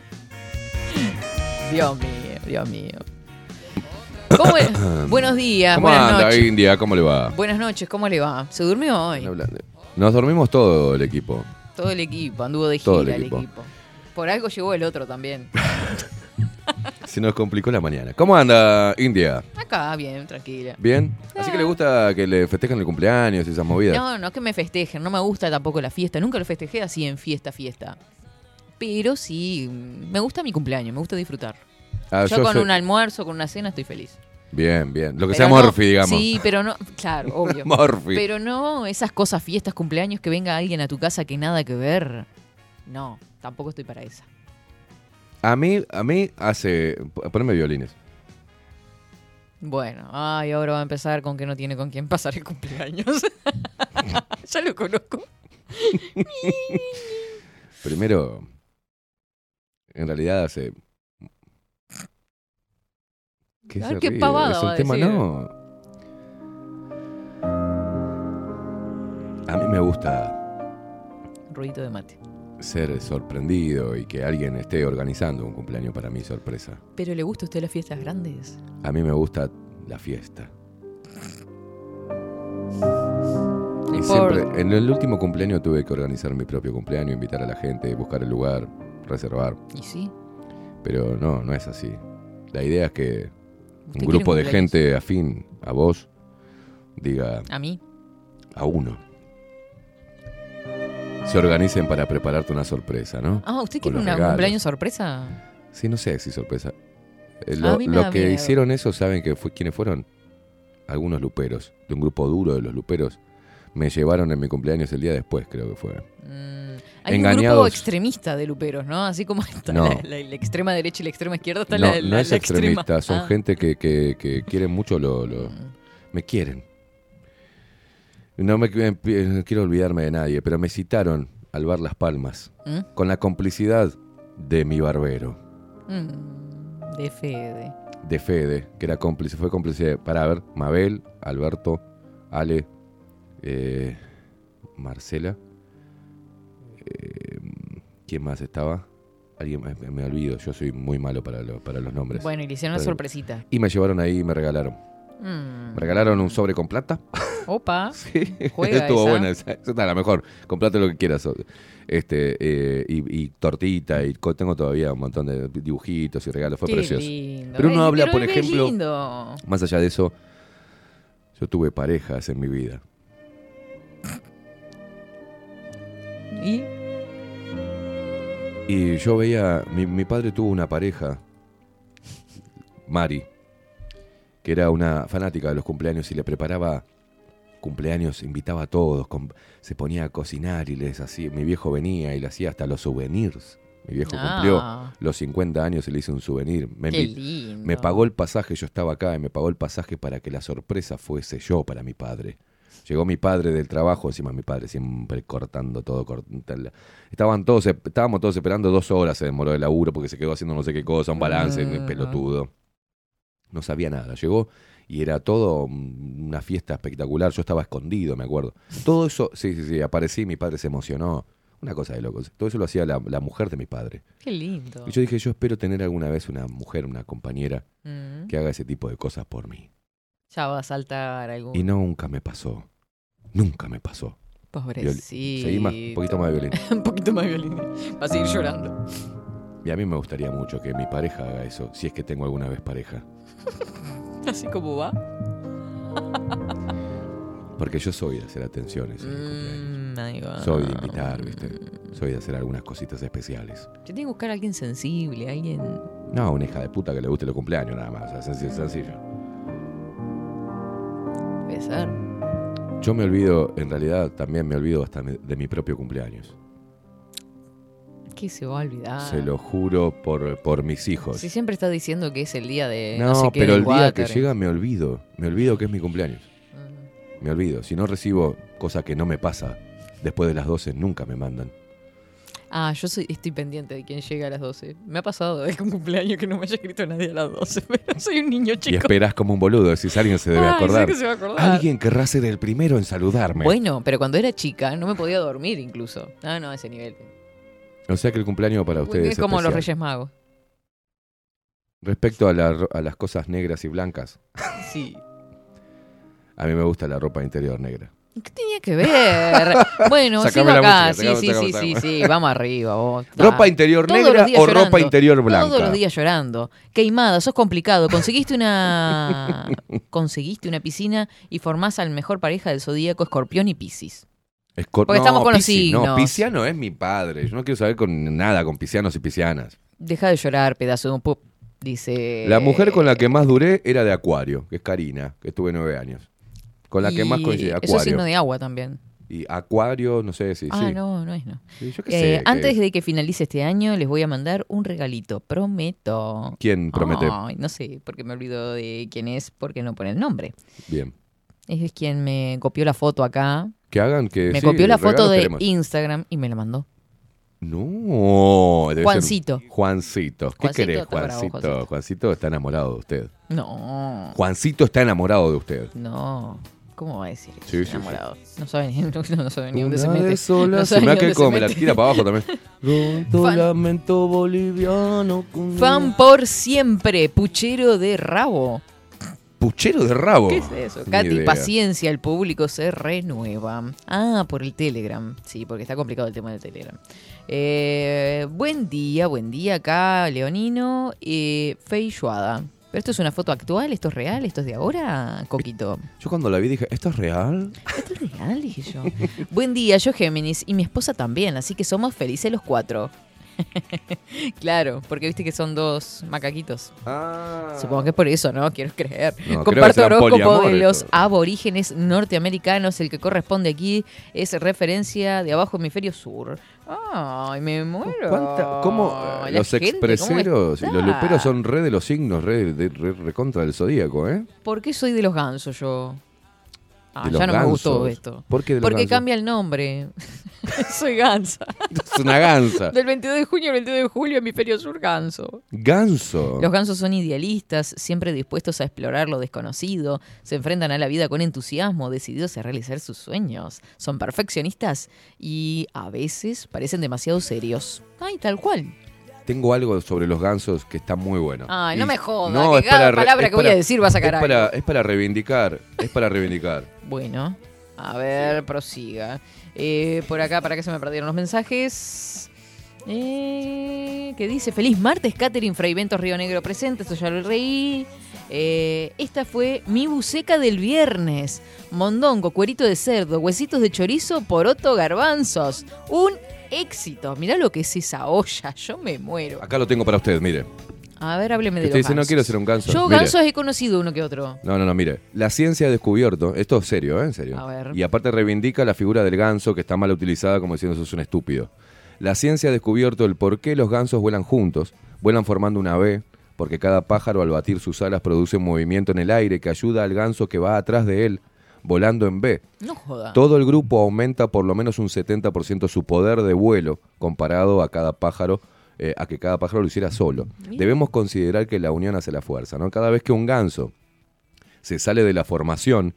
Dios mío, Dios mío. ¿Cómo es? Buenos días,
¿Cómo
buenas
anda,
noches.
India? ¿Cómo le va?
Buenas noches, ¿cómo le va? ¿Se durmió hoy?
Nos dormimos todo el equipo.
Todo el equipo, anduvo de gira
Todo
el
el
equipo.
equipo.
Por algo llegó el otro también.
Se nos complicó la mañana. ¿Cómo anda, India?
Acá, bien, tranquila.
¿Bien? Así que le gusta que le festejen el cumpleaños y esas movidas.
No, no que me festejen, no me gusta tampoco la fiesta. Nunca lo festejé así en fiesta, fiesta. Pero sí, me gusta mi cumpleaños, me gusta disfrutar.
Ah,
yo,
yo
con
soy-
un almuerzo, con una cena, estoy feliz.
Bien, bien. Lo que
Pero
sea
no-
Morphy, digamos.
Sí, pero no, claro, obvio.
Morphy.
Pero no esas cosas, fiestas, cumpleaños, que venga alguien a tu casa que nada que ver. No, tampoco estoy para esa.
A mí, a mí hace... Poneme violines.
Bueno, ay, ahora va a empezar con que no tiene con quién pasar el cumpleaños. ya lo conozco.
Primero, en realidad hace... ¿Qué
A ver
se
qué pavada va a
tema,
decir.
no. A mí me gusta
Ruidito de mate.
ser sorprendido y que alguien esté organizando un cumpleaños para mí sorpresa.
¿Pero le gusta a usted las fiestas grandes?
A mí me gusta la fiesta. Y siempre, en el último cumpleaños tuve que organizar mi propio cumpleaños, invitar a la gente, buscar el lugar, reservar.
¿Y sí?
Pero no, no es así. La idea es que
¿Usted
un grupo de gente afín a vos diga
¿A mí?
a uno. Se organicen para prepararte una sorpresa, ¿no?
Ah, ¿usted quiere una- un cumpleaños sorpresa?
Sí, no sé si sorpresa. Eh, Lo, lo que
miedo.
hicieron eso, ¿saben que fue, quiénes fueron? Algunos luperos, de un grupo duro de los luperos. Me llevaron en mi cumpleaños el día después, creo que fue.
Mm, Hay un grupo
Engañados.
extremista de luperos, ¿no? Así como está
No.
la, la- la extrema derecha y la extrema izquierda, está
No,
la,
no
la-
es
la
extremista,
extrema.
son
Ah.
gente que, que, que quieren mucho lo, lo- Me quieren. No me quiero olvidarme de nadie, pero me citaron al bar Las Palmas
¿Mm?
con la complicidad de mi barbero,
Mm, de Fede.
de Fede, que era cómplice, fue cómplice de- para ver, Mabel, Alberto, Ale, eh, Marcela, ¿quién más estaba? Alguien me, me olvido, yo soy muy malo para, lo- para los nombres.
Bueno, y le hicieron una sorpresita.
Y me llevaron ahí y me regalaron.
Mm.
Me regalaron un sobre con plata.
Opa.
Sí,
Juega
estuvo
esa.
buena esa. Esa está la mejor. Comprate lo que quieras. Este, eh, y, y tortita, y tengo todavía un montón de dibujitos y regalos. Fue
Qué
precioso.
lindo.
Pero uno
Ay,
habla,
pero
por ejemplo,
lindo.
más allá de eso, yo tuve parejas en mi vida.
¿Y?
Y yo veía, mi, mi padre tuvo una pareja, Mari, que era una fanática de los cumpleaños y le preparaba cumpleaños, invitaba a todos, se ponía a cocinar y les hacía, mi viejo venía y le hacía hasta los souvenirs. Mi viejo
Ah.
cumplió los 50 años y le hice un souvenir. Me,
Qué lindo.
me pagó el pasaje, yo estaba acá y me pagó el pasaje para que la sorpresa fuese yo para mi padre. Llegó mi padre del trabajo, encima mi padre siempre cortando todo. cort- tal- Estaban todos, estábamos todos esperando dos horas, se demoró el laburo porque se quedó haciendo no sé qué cosa, un balance,
Mm.
pelotudo. No sabía nada. Llegó y era todo una fiesta espectacular. Yo estaba escondido, me acuerdo. Todo eso, sí, sí, sí, aparecí, mi padre se emocionó. Una cosa de locos. Todo eso lo hacía la, la mujer de mi padre.
Qué lindo.
Y yo dije, yo espero tener alguna vez una mujer, una compañera
Mm.
que haga ese tipo de cosas por mí.
Ya va a saltar algún.
Y nunca me pasó. Nunca me pasó.
Pobrecito.
Seguí más, un poquito más de violín.
un poquito más de violín. Va a seguir llorando.
Y a mí me gustaría mucho que mi pareja haga eso, si es que tengo alguna vez pareja.
Así como va.
Porque yo soy de hacer atenciones. en
Mm, ahí va.
cumpleaños. Soy de invitar, ¿viste? Soy de hacer algunas cositas especiales.
Yo tengo que buscar a alguien sensible, alguien.
No, una hija de puta que le guste los cumpleaños, nada más. O sea, sencillo. sencillo.
Ser.
Yo me olvido, en realidad también me olvido hasta de mi propio cumpleaños.
¿Qué se va a olvidar?
Se lo juro por, por mis hijos.
Si siempre está diciendo que es el día de.
No,
No, sé qué
pero el día que llega me olvido. Me olvido que es mi cumpleaños. Me olvido. Si no recibo, cosa que no me pasa, después de las 12 nunca me mandan.
Ah, yo soy, estoy pendiente de quién llega a las 12. Me ha pasado de un cumpleaños que no me haya escrito nadie a las 12, pero soy un niño chico.
Y esperás como un boludo, decís, alguien se debe acordar.
que se va a acordar.
Alguien querrá ser el primero en saludarme.
Bueno, pero cuando era chica no me podía dormir incluso. Ah, no, a ese nivel.
O sea que el cumpleaños para ustedes
es como los. Reyes Magos.
Respecto a, la a las cosas negras y blancas,
Sí.
a mí me gusta la ropa interior negra.
¿Qué tenía que ver? bueno, sigo acá.
música,
sí,
sacame,
sí,
sacame,
sí, sí,
sacame.
sí. Vamos arriba, vos.
¿Ropa interior
Todos
negra
los
o ropa interior blanca?
Todos los días llorando. Queimada, sos complicado. Conseguiste una conseguiste una piscina y formás al mejor pareja del zodíaco, Escorpión y Piscis.
Escor-
Porque estamos con los
Piscis, No,
signos.
Pisciano es mi padre. Yo no quiero saber con nada con piscianos y piscianas.
Deja de llorar, pedazo de un pup. Dice.
La mujer con la que más duré era de Acuario, que es Karina, que estuve nueve años. Con la que más
Y
coincidí,
Eso es
Acuario.
signo de agua también.
Y Acuario, no sé si
ah,
sí.
no, no es no.
Sí, yo qué
Eh,
sé, que-
antes de que finalice este año, les voy a mandar un regalito. Prometo.
¿Quién promete?
Ay, no sé, porque me olvido de quién es, porque no pone el nombre.
Bien.
Es quien me copió la foto acá.
Que hagan que.
Me
sí,
copió la foto de
queremos.
Instagram y me la mandó.
No, debe ser-
Juancito.
Juancito. ¿Qué
Juancito
querés? Juancito.
Juancito
está enamorado de usted.
No.
Juancito está enamorado de usted.
No. ¿Cómo va a decir?
Sí, sí, sí.
enamorado. No sabe ni, no, no sabe ni dónde se mete.
de sola,
No
se me que
dónde se
como me la tira para abajo también. Roto
Fan.
lamento boliviano. con-
Fan por siempre, puchero de rabo.
Puchero de rabo.
¿Qué es eso?
Ni
Katy,
idea.
paciencia, el público se renueva. Ah, por el Telegram. Sí, porque está complicado el tema del Telegram. Eh, buen día, buen día acá, Leonino. Eh, Feijoada. ¿Pero esto es una foto actual? ¿Esto es real? ¿Esto es de ahora, Coquito?
Yo cuando la vi dije, ¿esto es real?
¿Esto es real? Dije yo. buen día, yo Géminis y mi esposa también, así que somos felices los cuatro. Claro, porque viste que son dos macaquitos.
Ah.
Supongo que es por eso, ¿no? Quiero creer.
No,
Comparto horóscopo de los aborígenes norteamericanos. El que corresponde aquí es referencia de abajo hemisferio sur. Ay, me muero.
¿Cuánta- ¿Cómo
La
eh, los
gente, ¿cómo
expreseros y los luperos son re de los signos, re, de, re- recontra del zodíaco, ¿eh?
¿Por qué soy de los gansos yo? Ah, ya no me gustó esto.
¿Por qué de los
Porque
gansos?
cambia el nombre. soy gansa.
Es una gansa.
Del 22 de junio al 22 de julio, hemisferio sur, ganso.
Ganso.
Los gansos son idealistas, siempre dispuestos a explorar lo desconocido, se enfrentan a la vida con entusiasmo, decididos a realizar sus sueños. Son perfeccionistas y a veces parecen demasiado serios. Ay, tal cual.
Tengo algo sobre los gansos que está muy bueno.
Ay, no me jodas,
No,
que
es
cada
para
palabra
es
que voy a decir va a sacar
es para,
algo.
es para reivindicar, es para reivindicar.
Bueno, a ver, prosiga. Eh, por acá, para que se me perdieron los mensajes. Eh, que dice, feliz martes, Catherine Fraiventos Río Negro presente, esto ya lo reí. Eh, esta fue mi buceca del viernes. Mondongo, cuerito de cerdo, huesitos de chorizo, poroto, garbanzos. Un éxito. Mirá lo que es esa olla, yo me muero.
Acá lo tengo para usted, mire.
A ver, hábleme de
Usted
los
dice, no quiero ser un ganso.
Yo
Mire.
gansos he conocido uno que otro.
No, no, no, mire. La ciencia ha descubierto, esto es serio, ¿eh? En serio.
A ver.
Y aparte reivindica la figura del ganso que está mal utilizada como diciendo sos un estúpido. La ciencia ha descubierto el por qué los gansos vuelan juntos, vuelan formando una V, porque cada pájaro al batir sus alas produce un movimiento en el aire que ayuda al ganso que va atrás de él, volando en B.
No joda.
Todo el grupo aumenta por lo menos un 70% su poder de vuelo comparado a cada pájaro, eh, a que cada pájaro lo hiciera solo. Debemos considerar que la unión hace la fuerza, ¿no? Cada vez que un ganso se sale de la formación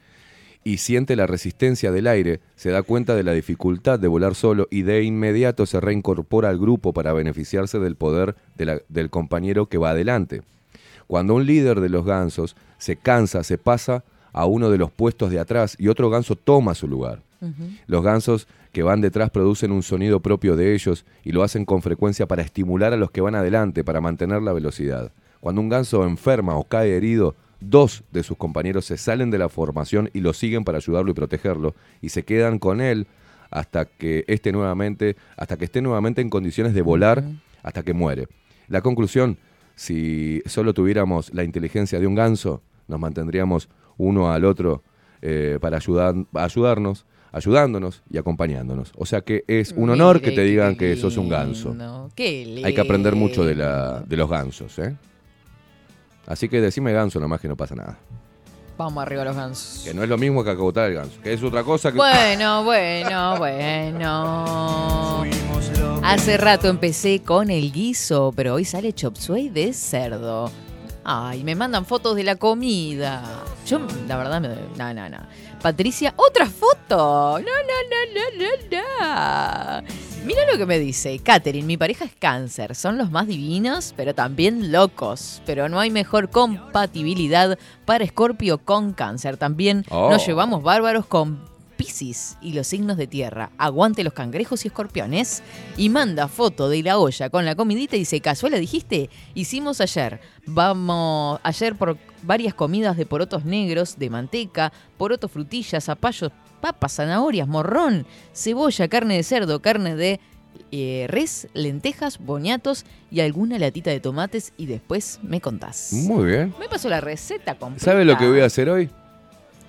y siente la resistencia del aire, se da cuenta de la dificultad de volar solo y de inmediato se reincorpora al grupo para beneficiarse del poder de la- del compañero que va adelante. Cuando un líder de los gansos se cansa, se pasa a uno de los puestos de atrás y otro ganso toma su lugar. Los gansos que van detrás producen un sonido propio de ellos y lo hacen con frecuencia para estimular a los que van adelante, para mantener la velocidad. Cuando un ganso enferma o cae herido, dos de sus compañeros se salen de la formación y lo siguen para ayudarlo y protegerlo y se quedan con él hasta que esté nuevamente, hasta que esté nuevamente en condiciones de volar hasta que muere. La conclusión, si solo tuviéramos la inteligencia de un ganso, nos mantendríamos uno al otro eh, para ayudar, ayudarnos, ayudándonos y acompañándonos. O sea que es un honor
Mire,
que te digan que sos un ganso.
lindo, Qué
Hay que aprender mucho de, la, de los gansos, ¿eh? Así que decime ganso nomás que no pasa nada.
Vamos arriba los gansos.
Que no es lo mismo que acogotar el ganso, que es otra cosa que...
Bueno, bueno, bueno. Hace rato empecé con el guiso, pero hoy sale chop suey de cerdo. Ay, me mandan fotos de la comida. Yo, la verdad, me... No, no, no. Patricia, otra foto. No, no, no, no, no, no. Mira lo que me dice. Katherine, mi pareja es cáncer. Son los más divinos, pero también locos. Pero no hay mejor compatibilidad para Escorpio con cáncer. También
Oh.
nos llevamos bárbaros con Piscis y los signos de tierra. Aguante los cangrejos y escorpiones. Y manda foto de la olla con la comidita y dice, casuela dijiste, hicimos ayer. Vamos ayer por varias comidas de porotos negros, de manteca, porotos frutillas, zapallos, papas, zanahorias, morrón, cebolla, carne de cerdo, carne de eh, res, lentejas, boñatos y alguna latita de tomates y después me contás.
Muy bien.
Me pasó la receta completa.
¿Sabe lo que voy a hacer hoy?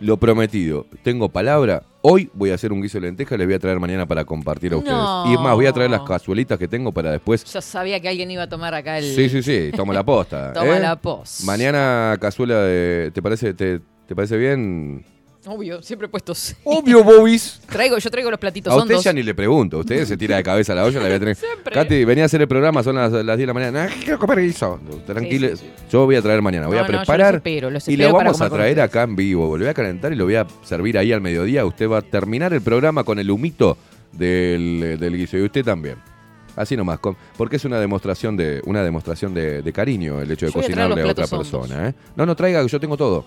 Lo prometido. Tengo palabra. Hoy voy a hacer un guiso de lentejas y les voy a traer mañana para compartir a ustedes.
No.
Y es más, voy a traer las cazuelitas que tengo para después.
Yo sabía que alguien iba a tomar acá el...
Sí, sí, sí. Toma la posta.
Toma
¿eh?
la pos.
Mañana cazuela de... ¿Te parece, te, te parece bien?
Obvio, siempre he puesto sí.
Obvio, Bobis.
Traigo, yo traigo los platitos
A usted
hondos.
ya ni le pregunto. Usted se tira de cabeza a la olla, la voy a tener.
Siempre.
Katy, venía a hacer el programa, son las, las 10 de la mañana. Ah, quiero comer guiso. Tranquilo.
Sí, sí, sí.
Yo voy a traer mañana. Voy
No,
a
no,
preparar.
los espero, los
y lo vamos a traer acá en vivo. Lo voy a calentar y lo voy a servir ahí al mediodía. Usted va a terminar el programa con el humito del, del guiso. Y usted también. Así nomás, con- porque es una demostración de una demostración de, de cariño el hecho de
Yo a
cocinarle a
los
otra persona. ¿eh? No, no traiga, yo tengo todo.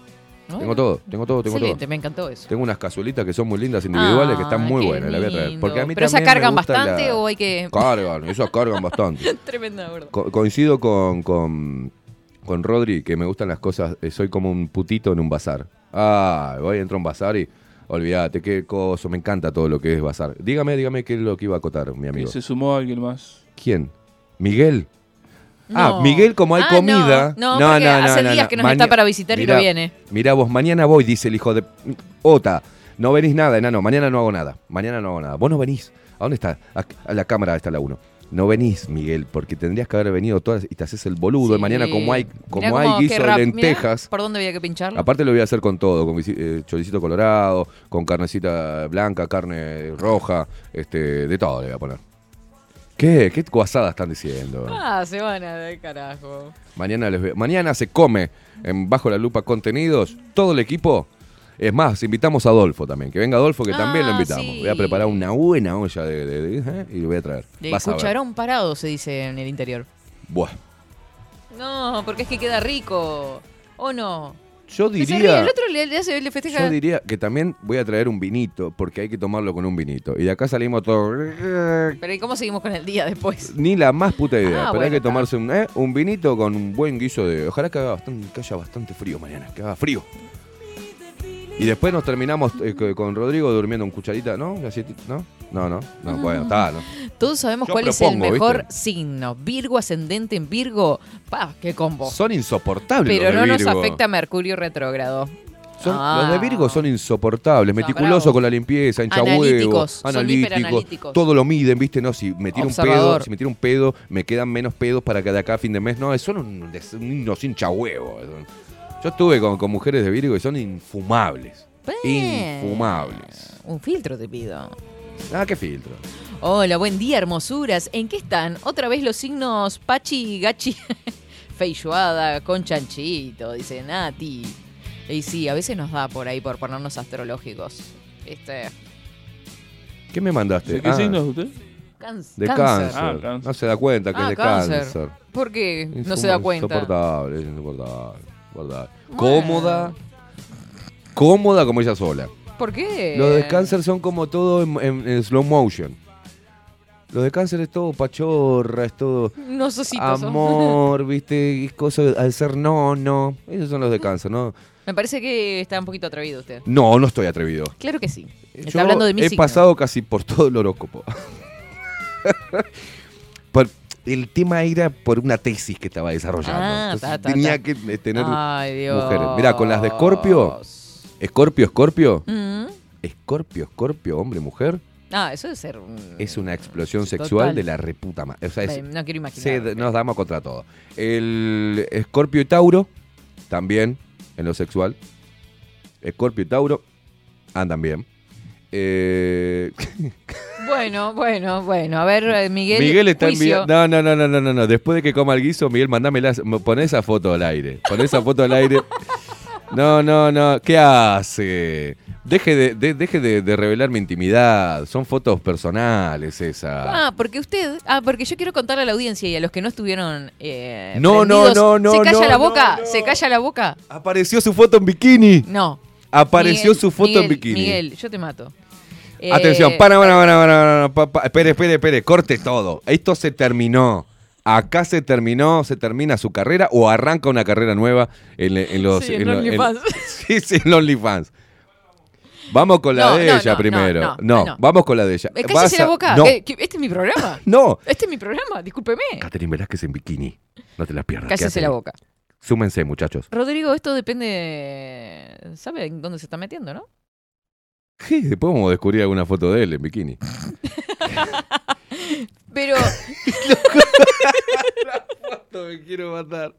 Tengo todo, tengo todo, tengo todo.
Excelente, me encantó eso.
Tengo unas cazuelitas que son muy lindas individuales, que están muy
qué
buenas, las voy a traer. Porque a mí.
¿Pero esas cargan bastante
la-
o hay que...?
Cargan, esas cargan bastante.
Tremenda, ¿verdad?
Co- coincido con, con, con Rodri, que me gustan las cosas, eh, soy como un putito en un bazar. Ah, voy, entro a un bazar y olvídate, qué cosa, me encanta todo lo que es bazar. Dígame, dígame qué es lo que iba a acotar, mi amigo.
se sumó alguien más.
¿Quién? Miguel. Ah,
No.
Miguel, como hay
Ah,
comida.
no, no, porque hace días que nos está para visitar y no viene.
Mirá vos, mañana voy, dice el hijo de. Ota, no venís nada, enano. Mañana no hago nada. Mañana no hago nada. Vos no venís. ¿A dónde está? A, la cámara está la 1. No venís, Miguel, porque tendrías que haber venido todas y te haces el boludo. Y mañana, como hay, como
Mirá
hay guiso de lentejas.
mirá por dónde había que pincharlo.
Aparte lo voy a hacer con todo, con eh, choricito colorado, con carnecita blanca, carne roja, este, de todo le voy a poner. ¿Qué? ¿Qué guasadas están diciendo?
Ah, se van a de carajo.
Mañana les veo- Mañana se come en Bajo la Lupa Contenidos, todo el equipo. Es más, invitamos a Adolfo también, que venga Adolfo, que también lo
Ah,
invitamos.
sí.
Voy a preparar una buena olla de, de- de- ¿eh? y lo voy a traer.
De
Vas
cucharón parado se dice en el interior.
Buah.
No, porque es que queda rico. ¿O no?
Yo
ríe,
diría,
el otro le, le hace, le festeja.
yo diría que también voy a traer un vinito, porque hay que tomarlo con un vinito. Y de acá salimos todos.
Pero ¿y cómo seguimos con el día después?
Ni la más puta idea.
Ah,
pero hay que tomarse un, ¿eh? un vinito con un buen guiso de. Ojalá que, haga bastante, que haya bastante frío mañana, que haga frío. Y después nos terminamos eh, co- con Rodrigo durmiendo en cucharita, ¿no? ¿No? No, no. No, bueno, está, ¿no?
Todos sabemos
Yo
cuál es el mejor
¿viste?
signo. Virgo ascendente en Virgo. Pa, qué combo.
Son insoportables.
Pero
los
no
de
nos
Virgo.
afecta Mercurio retrógrado.
Son-
Ah.
Los de Virgo son insoportables,
Ah,
meticulosos con la limpieza, hincha
Analíticos,
huevos,
son
analíticos,
hiperanalíticos.
todo lo miden, ¿viste? No, si me tiro un pedo, si me tiro un pedo, me quedan menos pedos para que de acá a fin de mes. No, son un- des- unos hincha huevos. Yo estuve con, con mujeres de Virgo y son infumables. Infumables.
Un filtro te pido.
Ah, qué filtro.
Hola, buen día, hermosuras. ¿En qué están? Otra vez los signos Pachi, Gachi, Feijoada, con chanchito, dice Nati. Y sí, a veces nos da por ahí por ponernos astrológicos. Este,
¿Qué me mandaste?
¿De qué
Ah,
signo es usted?
cáncer.
De cáncer.
Ah, cáncer.
No se da cuenta que
Ah,
es de
cáncer.
cáncer.
¿Por qué no se da cuenta?
Insoportable, es insoportable. insoportable.
Bueno.
Cómoda. Cómoda como ella sola.
¿Por qué?
Los de cáncer son como todo en, en- en slow motion. Los de cáncer es todo pachorra, es todo
No son.
amor, viste, es cosa al ser no, no. Esos son los de cáncer, ¿no?
Me parece que está un poquito atrevido usted.
No, no estoy atrevido.
Claro que sí. Está
Yo
hablando de mi
he
signo.
pasado casi por todo el horóscopo. Por- el tema era por una tesis que estaba desarrollando.
Ah,
Entonces
ta, ta,
tenía
ta.
que eh, tener
Ay, Dios.
mujeres. Mira, con las de Escorpio, Escorpio, Escorpio,
Mm.
Escorpio, Escorpio, hombre, mujer,
Ah, eso debe ser. un-
es una explosión
Total.
sexual de la reputa madre. O sea, es-
No quiero
se-
imaginar.
nos damos contra todo. El Escorpio y Tauro, también en lo sexual. Escorpio y Tauro andan bien. Eh,
Bueno, bueno, bueno. A ver, eh, Miguel.
Miguel está enviando. No, no, no, no, no, no. Después de que coma el guiso, Miguel, mandame la. Pon esa foto al aire. Pon esa foto al aire. No, no, no. ¿Qué hace? Deje de, de- deje de, de revelar mi intimidad. Son fotos personales esas.
Ah, porque usted. Ah, porque yo quiero contarle a la audiencia y a los que no estuvieron. eh,
No, no, no, no,
¿Se calla
no,
la boca?
no.
¿Se calla la boca?
Apareció su foto en bikini.
No.
Apareció
Miguel,
su foto en bikini.
Miguel, yo te mato. Eh,
Atención, para, para, para, para, para, pa, pa, espere, espere, espere, corte todo. Esto se terminó. Acá se terminó, se termina su carrera o arranca una carrera nueva en, en los.
Sí, en
lo-
OnlyFans.
sí, sí, en OnlyFans. Vamos con la
No,
de
no,
ella
no,
primero.
no,
vamos con la de ella.
Cállese la boca.
No,
Eh, este es mi programa.
no.
Este es mi programa, discúlpeme.
Catherine Velázquez en bikini. No te la pierdas.
Cállese la boca.
Súmense, muchachos.
Rodrigo, esto depende. ¿Sabe en dónde se está metiendo, no?
Sí, después vamos a descubrir alguna foto de él en bikini.
Pero
me quiero matar.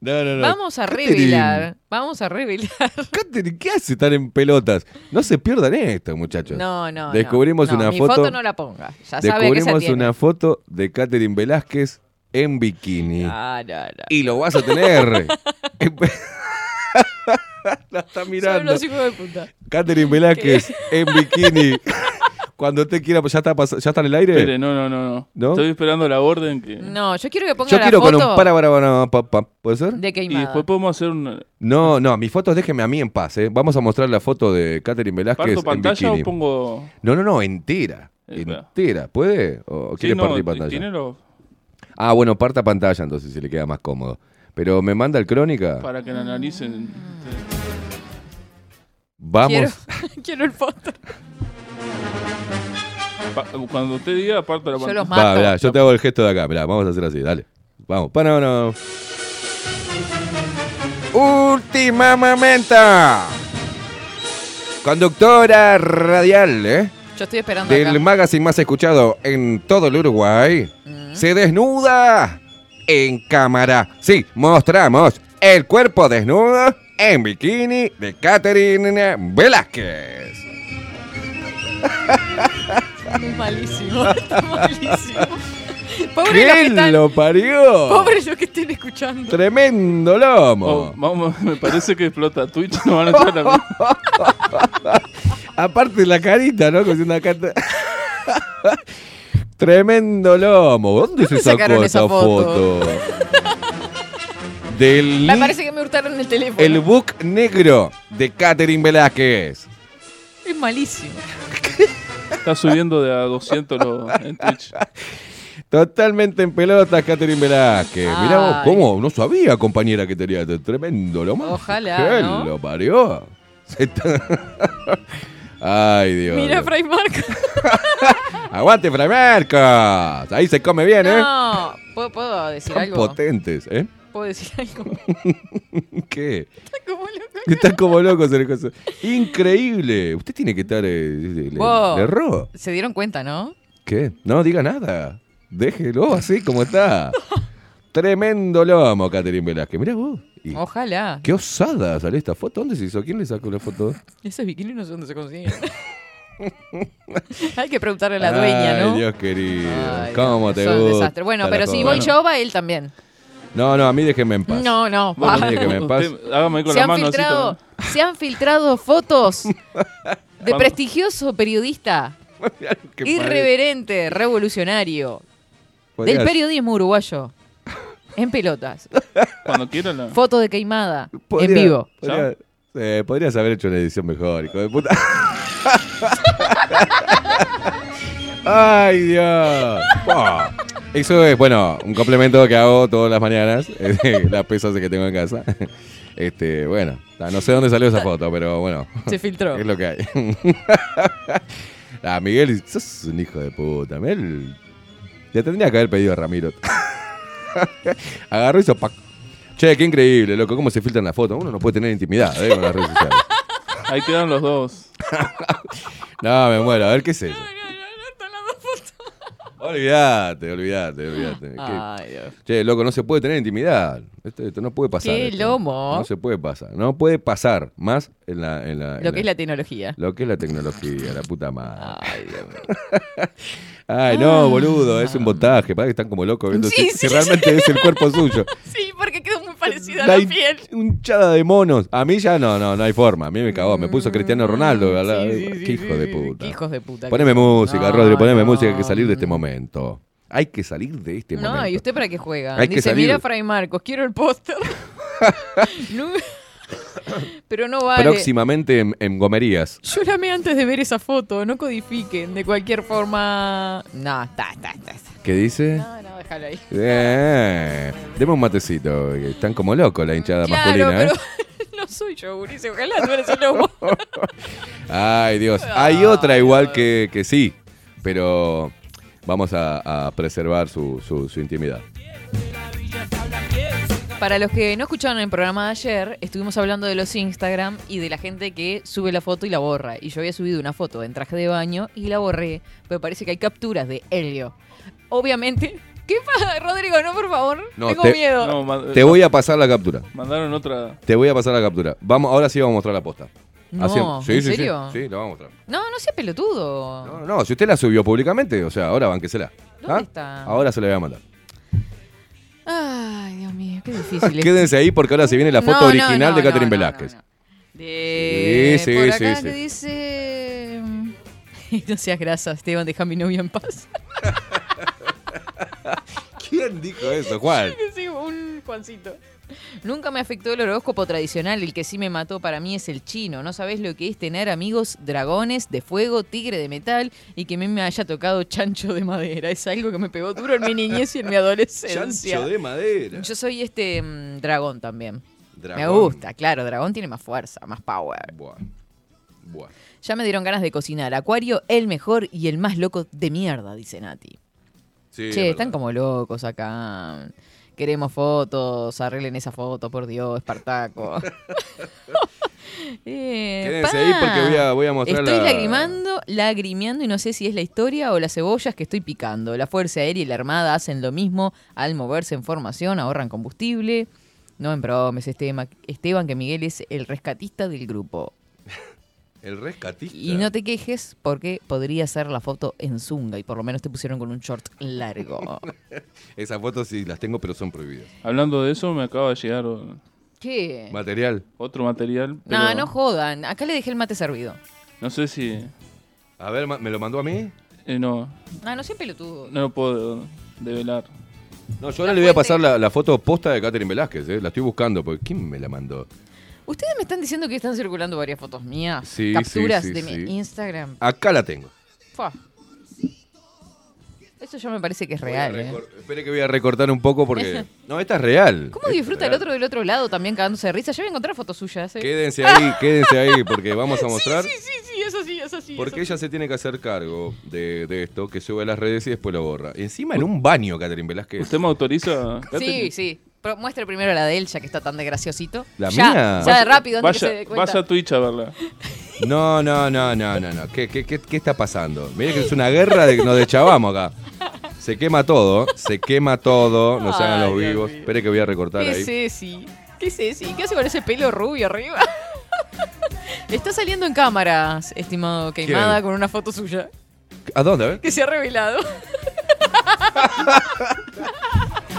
No, no, no.
vamos a
Catherine,
revelar. Vamos a revelar.
Catherine, ¿qué hace estar en pelotas? No se pierdan esto, muchachos.
No, no. no.
Descubrimos
No,
una
mi
foto.
foto no la ponga. Ya sabe que se
Descubrimos
tiene.
una foto de Catherine Velázquez en bikini.
Ah, no, no.
Y lo vas a tener. la está
Son
mirando.
unos hijos de puta.
Catherine Velázquez en bikini. Cuando usted quiera, ¿ya está, pas- ya está en el aire?
Espere, no, no, no, no.
¿No?
Estoy esperando la orden que.
No, yo quiero que ponga
Yo
la
quiero
foto
con un para, para, para, pa, pa, ¿Puede ser?
de
Y
queimada.
después podemos hacer una.
No, no, mis fotos déjenme a mí en paz, ¿eh? Vamos a mostrar la foto de Catherine Velázquez
¿Parto
en
pantalla
bikini.
o pongo.?
No, no, no, entera.
Eh, espera.
entera. ¿Puede? ¿O
Sí,
quiere
no,
partir
ti-
pantalla?
¿Tiene los.?
Ah, bueno, parta pantalla entonces si le queda más cómodo. Pero me manda el crónica.
Para que la analicen.
Vamos.
Quiero, quiero el foto.
Cuando usted diga, aparto la
Yo
pantalla.
los
Va,
mato.
mirá, yo te hago el gesto de acá. Mirá, vamos a hacer así, dale. Vamos, para no. Última momenta. Conductora radial, ¿eh?
Yo estoy esperando
Del
acá.
magazine más escuchado en todo el Uruguay. Se desnuda en cámara. Sí, mostramos el cuerpo desnudo en bikini de Catherine Velázquez.
Es malísimo, está malísimo. Pobre los que
¿Quién
están,
lo parió?
pobre los que estén escuchando.
Tremendo lomo.
Oh, vamos, me parece que explota Twitch, no van a echar a mí.
Aparte la carita, ¿no? Con una carta. Tremendo lomo. ¿Dónde, se
¿Dónde
sacó
sacaron
esa
esa
foto?
foto?
Del
Me parece que me hurtaron el teléfono.
el book negro de Catherine Velázquez.
Es malísimo.
Está subiendo de a 200 lo- en Twitch.
Totalmente en pelotas, Catherine Velázquez. Mirá vos,
Ay.
¿cómo? No sabía, compañera, que tenía este tremendo lomo.
Ojalá,
¿Qué
¿no?
lo parió? Se está- Ay, Dios.
Mira. Fray Marco.
Aguante, Fray Marcos. Ahí se come bien, ¿eh?
No, ¿puedo, puedo decir
Son
algo?
potentes, ¿eh?
¿Puedo decir algo?
¿Qué?
Como loco.
Están como coso. Increíble. Usted tiene que estar. eh, le,
Vos.
le erró.
Se dieron cuenta, ¿no?
¿Qué? No diga nada. Déjelo así como está. Tremendo lomo, Catherine Velázquez. Mirá vos. Y
Ojalá.
Qué osada sale esta foto. ¿Dónde se hizo? ¿Quién le sacó la foto?
Esos bikinis no sé dónde se consiguen. Hay que preguntarle a la dueña, ¿no?
Ay, Dios querido.
Ay,
¿Cómo
Dios,
te
son un
gusta?
desastre. Bueno,
la
pero si voy yo, va él también.
No, no, a mí déjenme en paz.
No, no.
Bueno,
va.
déjeme en paz.
Usted, hágame con
Se
la
han,
mano
filtrado, se han filtrado fotos de prestigioso periodista, irreverente, revolucionario, del periodismo uruguayo, en pelotas.
Cuando quiera la...
Foto de queimada, en vivo.
Podría, podrías haber hecho una edición mejor, hijo de puta. Ay, Dios. Eso es, bueno, un complemento que hago todas las mañanas, eh, las pesas que tengo en casa. Este, bueno, no sé dónde salió esa foto, pero bueno.
Se filtró.
Es lo que hay. ah, Miguel, sos un hijo de puta. Miguel, le tendría que haber pedido a Ramiro. Agarró y hizo pac. Che, qué increíble, loco, cómo se filtran las fotos. Uno no puede tener intimidad eh, con las redes sociales.
Ahí quedan los dos.
No, me muero. A ver, ¿qué es eso? Olvídate, olvídate, olvídate.
Ay, Dios.
Che, loco, no se puede tener intimidad. Esto, esto no puede pasar.
Qué
esto.
lomo.
No se puede pasar. No puede pasar más en la. en la- en
Lo que es la tecnología.
Lo que es la tecnología, la puta madre.
Ay, Dios mío.
Ay, no, boludo, es un montaje. Para que están como locos viendo
Ah. Sí,
si,
sí,
si
sí.
realmente es el cuerpo suyo.
Sí, porque quedó muy parecida a
La
piel.
hinchada de monos. A mí ya no, no, no hay forma. A mí me cagó. Me puso Cristiano Ronaldo. ¿verdad?
Mm, sí,
Qué hijo de puta.
Qué hijos de puta.
Poneme
que
música,
No,
Rodri, poneme
no.
música. Hay que salir de este momento. Hay que salir de este
No,
momento.
¿y usted para qué juega?
Hay que
Dice,
salir.
mira Fray Marcos, quiero el póster. Pero no vale.
Próximamente en, en gomerías.
Yo llamé antes de ver esa foto, no codifiquen de cualquier forma. No, está, está, está.
¿Qué dice?
No, no, déjalo ahí.
Eh, deme un matecito. que Están como locos la hinchada
Claro,
masculina, ¿eh?
pero no soy yo. Ojalá eres.
Ay, Dios. Hay otra igual que, que sí, pero vamos a, a preservar su, su- su intimidad.
Para los que no escucharon el programa de ayer, estuvimos hablando de los Instagram y de la gente que sube la foto y la borra. Y yo había subido una foto en traje de baño y la borré, pero parece que hay capturas de Helio. Obviamente. ¿Qué pasa, Rodrigo? No, por favor.
No,
Tengo
te-
miedo.
No,
Te voy a pasar la captura.
Mandaron otra.
Te voy a pasar la captura. Vamos, ahora sí vamos a mostrar la posta.
No,
sí,
¿en
sí, sí.
serio?
Sí, la vamos a mostrar.
No, no sea pelotudo.
No, no, si usted la subió públicamente, o sea, ahora bánquesela.
¿Dónde
¿Ah?
está?
Ahora se la voy a mandar.
Ay, Dios mío, qué difícil. es.
Quédense ahí porque ahora se viene la foto
No,
original
no,
de
no,
Catherine
no, no,
Velázquez.
no. De...
Sí, sí,
por acá
sí,
que dice... No seas grasa, Esteban, deja a mi novia en paz.
¿Quién dijo eso, Juan?
Sí, un Juancito. Nunca me afectó el horóscopo tradicional, el que sí me mató para mí es el chino. No sabés lo que es tener amigos dragones de fuego, tigre de metal y que a mí me haya tocado chancho de madera. Es algo que me pegó duro en mi niñez y en mi adolescencia.
Chancho de madera.
Yo soy este mm, dragón también. Me
Dragón.
gusta, claro, dragón tiene más fuerza, más power.
Buah. Buah.
Ya me dieron ganas de cocinar. Acuario, el mejor y el más loco de mierda, dice Nati.
Sí,
che,
es
están como locos acá. Queremos fotos, arreglen esa foto, por Dios, Espartaco. Eh,
Quédense ahí porque voy a- voy a mostrar
Estoy
la-
lagrimando, lagrimeando y no sé si es la historia o las cebollas que estoy picando. La Fuerza Aérea y la Armada hacen lo mismo al moverse en formación, ahorran combustible. No bromes, Esteban, Esteban, que Miguel es el rescatista del grupo.
El rescatista.
Y no te quejes porque podría ser la foto en zunga y por lo menos te pusieron con un short largo.
Esas fotos sí las tengo, pero son prohibidas.
Hablando de eso, me acaba de llegar
¿Qué?
Material.
otro material. pero
No, no jodan. Acá le dejé el mate servido.
No sé si.
A ver, ma- ¿me lo mandó a mí?
eh, no,
Ah, no sea pelotudo.
no lo puedo develar.
No, yo ahora le voy a pasar la, la foto posta de Catherine Velázquez, ¿eh? La estoy buscando, porque ¿quién me la mandó?
Ustedes me están diciendo que están circulando varias fotos mías.
Sí,
capturas
sí, sí,
de
sí.
mi Instagram.
Acá la tengo.
Fua. Eso ya me parece que es real, ¿eh?
Espere que voy a recortar un poco porque... No, esta es real.
¿Cómo
Esta es
disfruta el
real.
otro del otro lado también cagándose de risa? Ya voy a encontrar fotos suyas, ¿eh?
Quédense ahí, quédense ahí, porque vamos a mostrar...
Sí, sí, sí, eso sí, eso sí.
Porque
eso
ella se tiene que hacer cargo de, de esto, que sube a las redes y después lo borra. Encima en un baño, Catherine Velázquez.
¿Usted me autoriza?
Sí, sí. Pero muestre primero la de él, ya que está tan de graciosito.
La
ya,
mía.
Ya, rápido, antes
Vaya,
que se dé cuenta.
vaya a Twitch a verla.
No, no, no, no, no, no. ¿Qué, qué, qué, qué está pasando? Mire que es una guerra de que nos deschavamos acá. Se quema todo, se quema todo, no se hagan los vivos. Espere que voy a recortar
¿Qué
ahí.
es ese? ¿Qué es ese? ¿Qué hace con ese pelo rubio arriba? Está saliendo en cámaras, estimado Queimada,
¿Quién?
con una foto suya
¿A dónde? A ver.
que se ha revelado.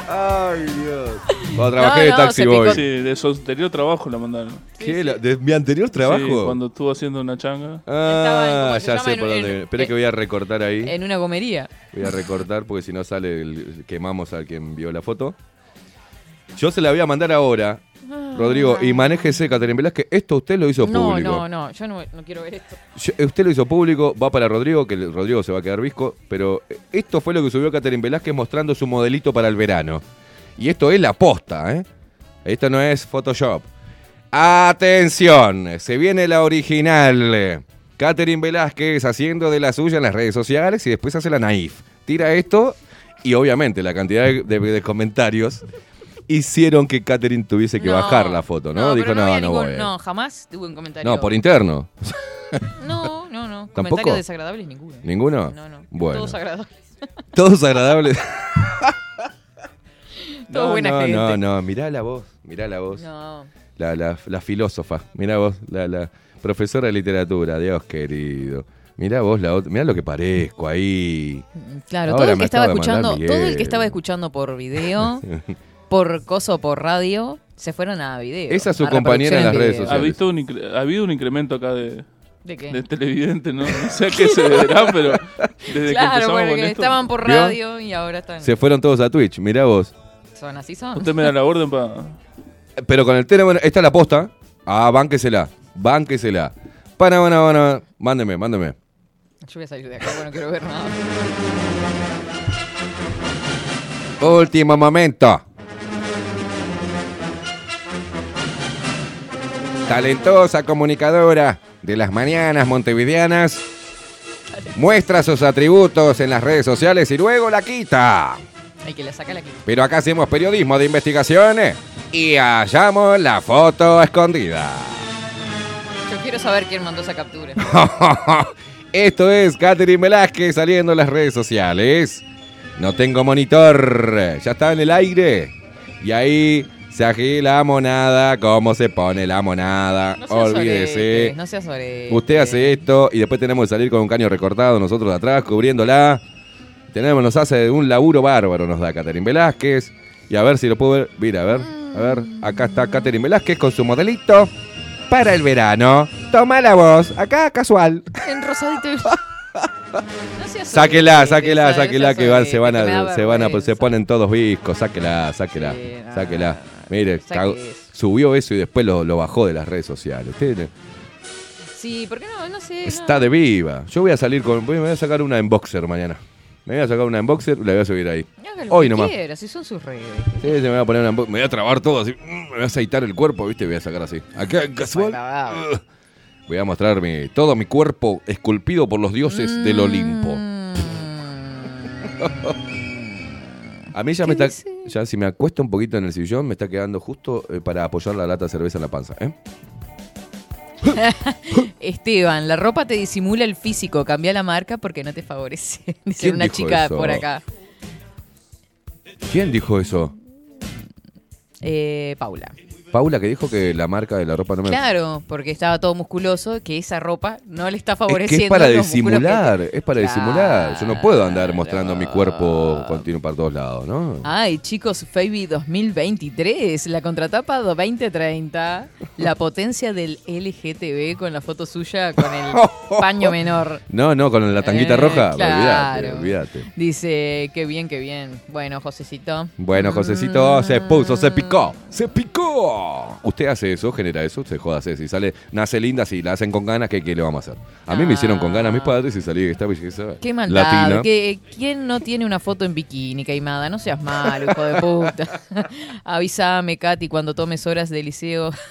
Ay, Dios. Cuando trabajé
No,
de taxi
se
boy.
picó.
Sí, de su anterior trabajo la mandaron.
¿Qué? La- ¿De mi anterior trabajo?
Sí, cuando estuvo haciendo una changa.
Estaba en-
Ah,
¿cómo se
ya
llama?
sé
En
por
un-
dónde.
en-
Espere que voy a recortar ahí.
En una gomería.
Voy a recortar porque si no sale, el- quemamos al quien vio la foto. Yo se la voy a mandar ahora, Rodrigo, y manéjese, Catherine Velázquez. Esto usted lo hizo.
No,
público.
no, no, yo no, no quiero ver esto.
Yo- Usted lo hizo público, va para Rodrigo, que el- Rodrigo se va a quedar visco, pero esto fue lo que subió Catherine Velázquez mostrando su modelito para el verano. Y esto es la posta, ¿eh? Esto no es Photoshop. Atención, se viene la original. Catherine Velázquez haciendo de la suya en las redes sociales y después hace la naif. Tira esto y obviamente la cantidad de, de- de comentarios hicieron que Catherine tuviese que
No,
bajar la foto, ¿no? Dijo, no,
había
no
ningún-
voy.
No, jamás tuve un comentario.
No, por interno.
No, no, no.
¿Tampoco?
Comentarios desagradables ninguno.
¿Ninguno?
No, no.
Bueno.
Todos agradables.
Todos agradables.
Todos
no,
buena
no,
gente.
no, no, mirá la voz, mirá la voz.
No.
La, la, la filósofa, mirá vos, la, la profesora de literatura, Dios querido. Mirá vos, la otra, mirá lo que parezco ahí.
Claro,
Ahora
todo el que estaba escuchando, todo el que estaba escuchando por video, por coso, por radio, se fueron a video.
Esa es su compañera en las redes
video.
Ha, visto un ha habido un incremento acá de,
¿De qué?
de televidentes, ¿no? No sé a qué se deberá, pero desde que
Claro,
con
porque
esto.
estaban por
¿Vio?
radio y ahora están.
Se fueron todos a Twitch, mirá vos.
Son así son.
Usted me da la orden para.
Pero con el teléfono, esta es la posta. Ah, bánquesela, bánquesela. Para, para, para, mándeme, mándeme.
Yo voy a salir de acá, bueno, no quiero ver nada.
Último momento. Talentosa comunicadora de las mañanas montevideanas. Muestra sus atributos en las redes sociales y luego la quita.
Hay que la saca la quita.
Pero acá hacemos periodismo de investigaciones y hallamos la foto escondida.
Yo quiero saber quién mandó esa captura.
Esto es Catherine Velázquez saliendo en las redes sociales. No tengo monitor. Ya está en el aire. Y ahí se agila la monada. ¿Cómo se pone la monada?
No seas
Olvídese.
no seas sorete.
Usted hace esto y después tenemos que salir con un caño recortado nosotros de atrás cubriéndola. Tenemos, nos hace un laburo bárbaro, nos da Catherine Velázquez. Y a ver si lo puedo ver. Mira, a ver, a ver. Acá está Catherine Velázquez con su modelito para el verano. Toma la voz, acá casual.
En rosadito. No seas
Sáquela, sáquela, sáquela que van, se van a, se van a, se ponen todos viscos, sáquela, sáquela,
Sí,
sáquela. Mire, cagó- subió eso y después lo, lo bajó de las redes sociales. Usted
Sí, ¿por qué no? No sé.
está
no.
de viva. Yo voy a salir con, voy, me voy a sacar una en boxer mañana. Me voy a sacar una en boxer y la voy a subir ahí.
Haga lo
Hoy nomás.
quiera, si son sus redes.
Sí, se me va a poner una me voy a trabar todo así, mm, me voy a aceitar el cuerpo, ¿viste? Voy a sacar así. Acá, casual. Voy a mostrar mi- todo mi cuerpo esculpido por los dioses del Olimpo. A mí ya me está. Ya si me acuesto un poquito en el sillón, me está quedando justo eh, para apoyar la lata de cerveza en la panza. ¿eh?
Esteban, la ropa te disimula el físico, cambia la marca porque no te favorece. Dice
¿Quién
una chica
eso?
por acá.
¿Quién dijo eso?
Eh, Paula.
Paula que dijo que la marca de la ropa no me
Claro, porque estaba todo musculoso, que esa ropa no le está
Es
favoreciendo.
que es para
los músculos que
disimular, es para disimular. Yo no puedo andar mostrando mi cuerpo continuo para todos lados, ¿no?
Ay, chicos, Fabi 2023, la contratapa 2030, la potencia del LGTB con la foto suya con el paño menor.
No, no, con la tanguita
Eh,
roja,
claro.
olvídate, olvídate.
Dice, qué bien, qué bien. Bueno, Josecito.
Bueno, Josecito se puso, se picó, se picó. Usted hace eso, genera eso, se joda, hace. Si sale, nace linda, si la hacen con ganas, ¿qué, qué le vamos a hacer? A mí me hicieron con ganas mis padres y salí de esta belleza
Qué maldad.
latina.
que- ¿Quién no tiene una foto en bikini, Caimada? No seas malo, hijo de puta. Avísame, Katy, cuando tomes horas de liceo.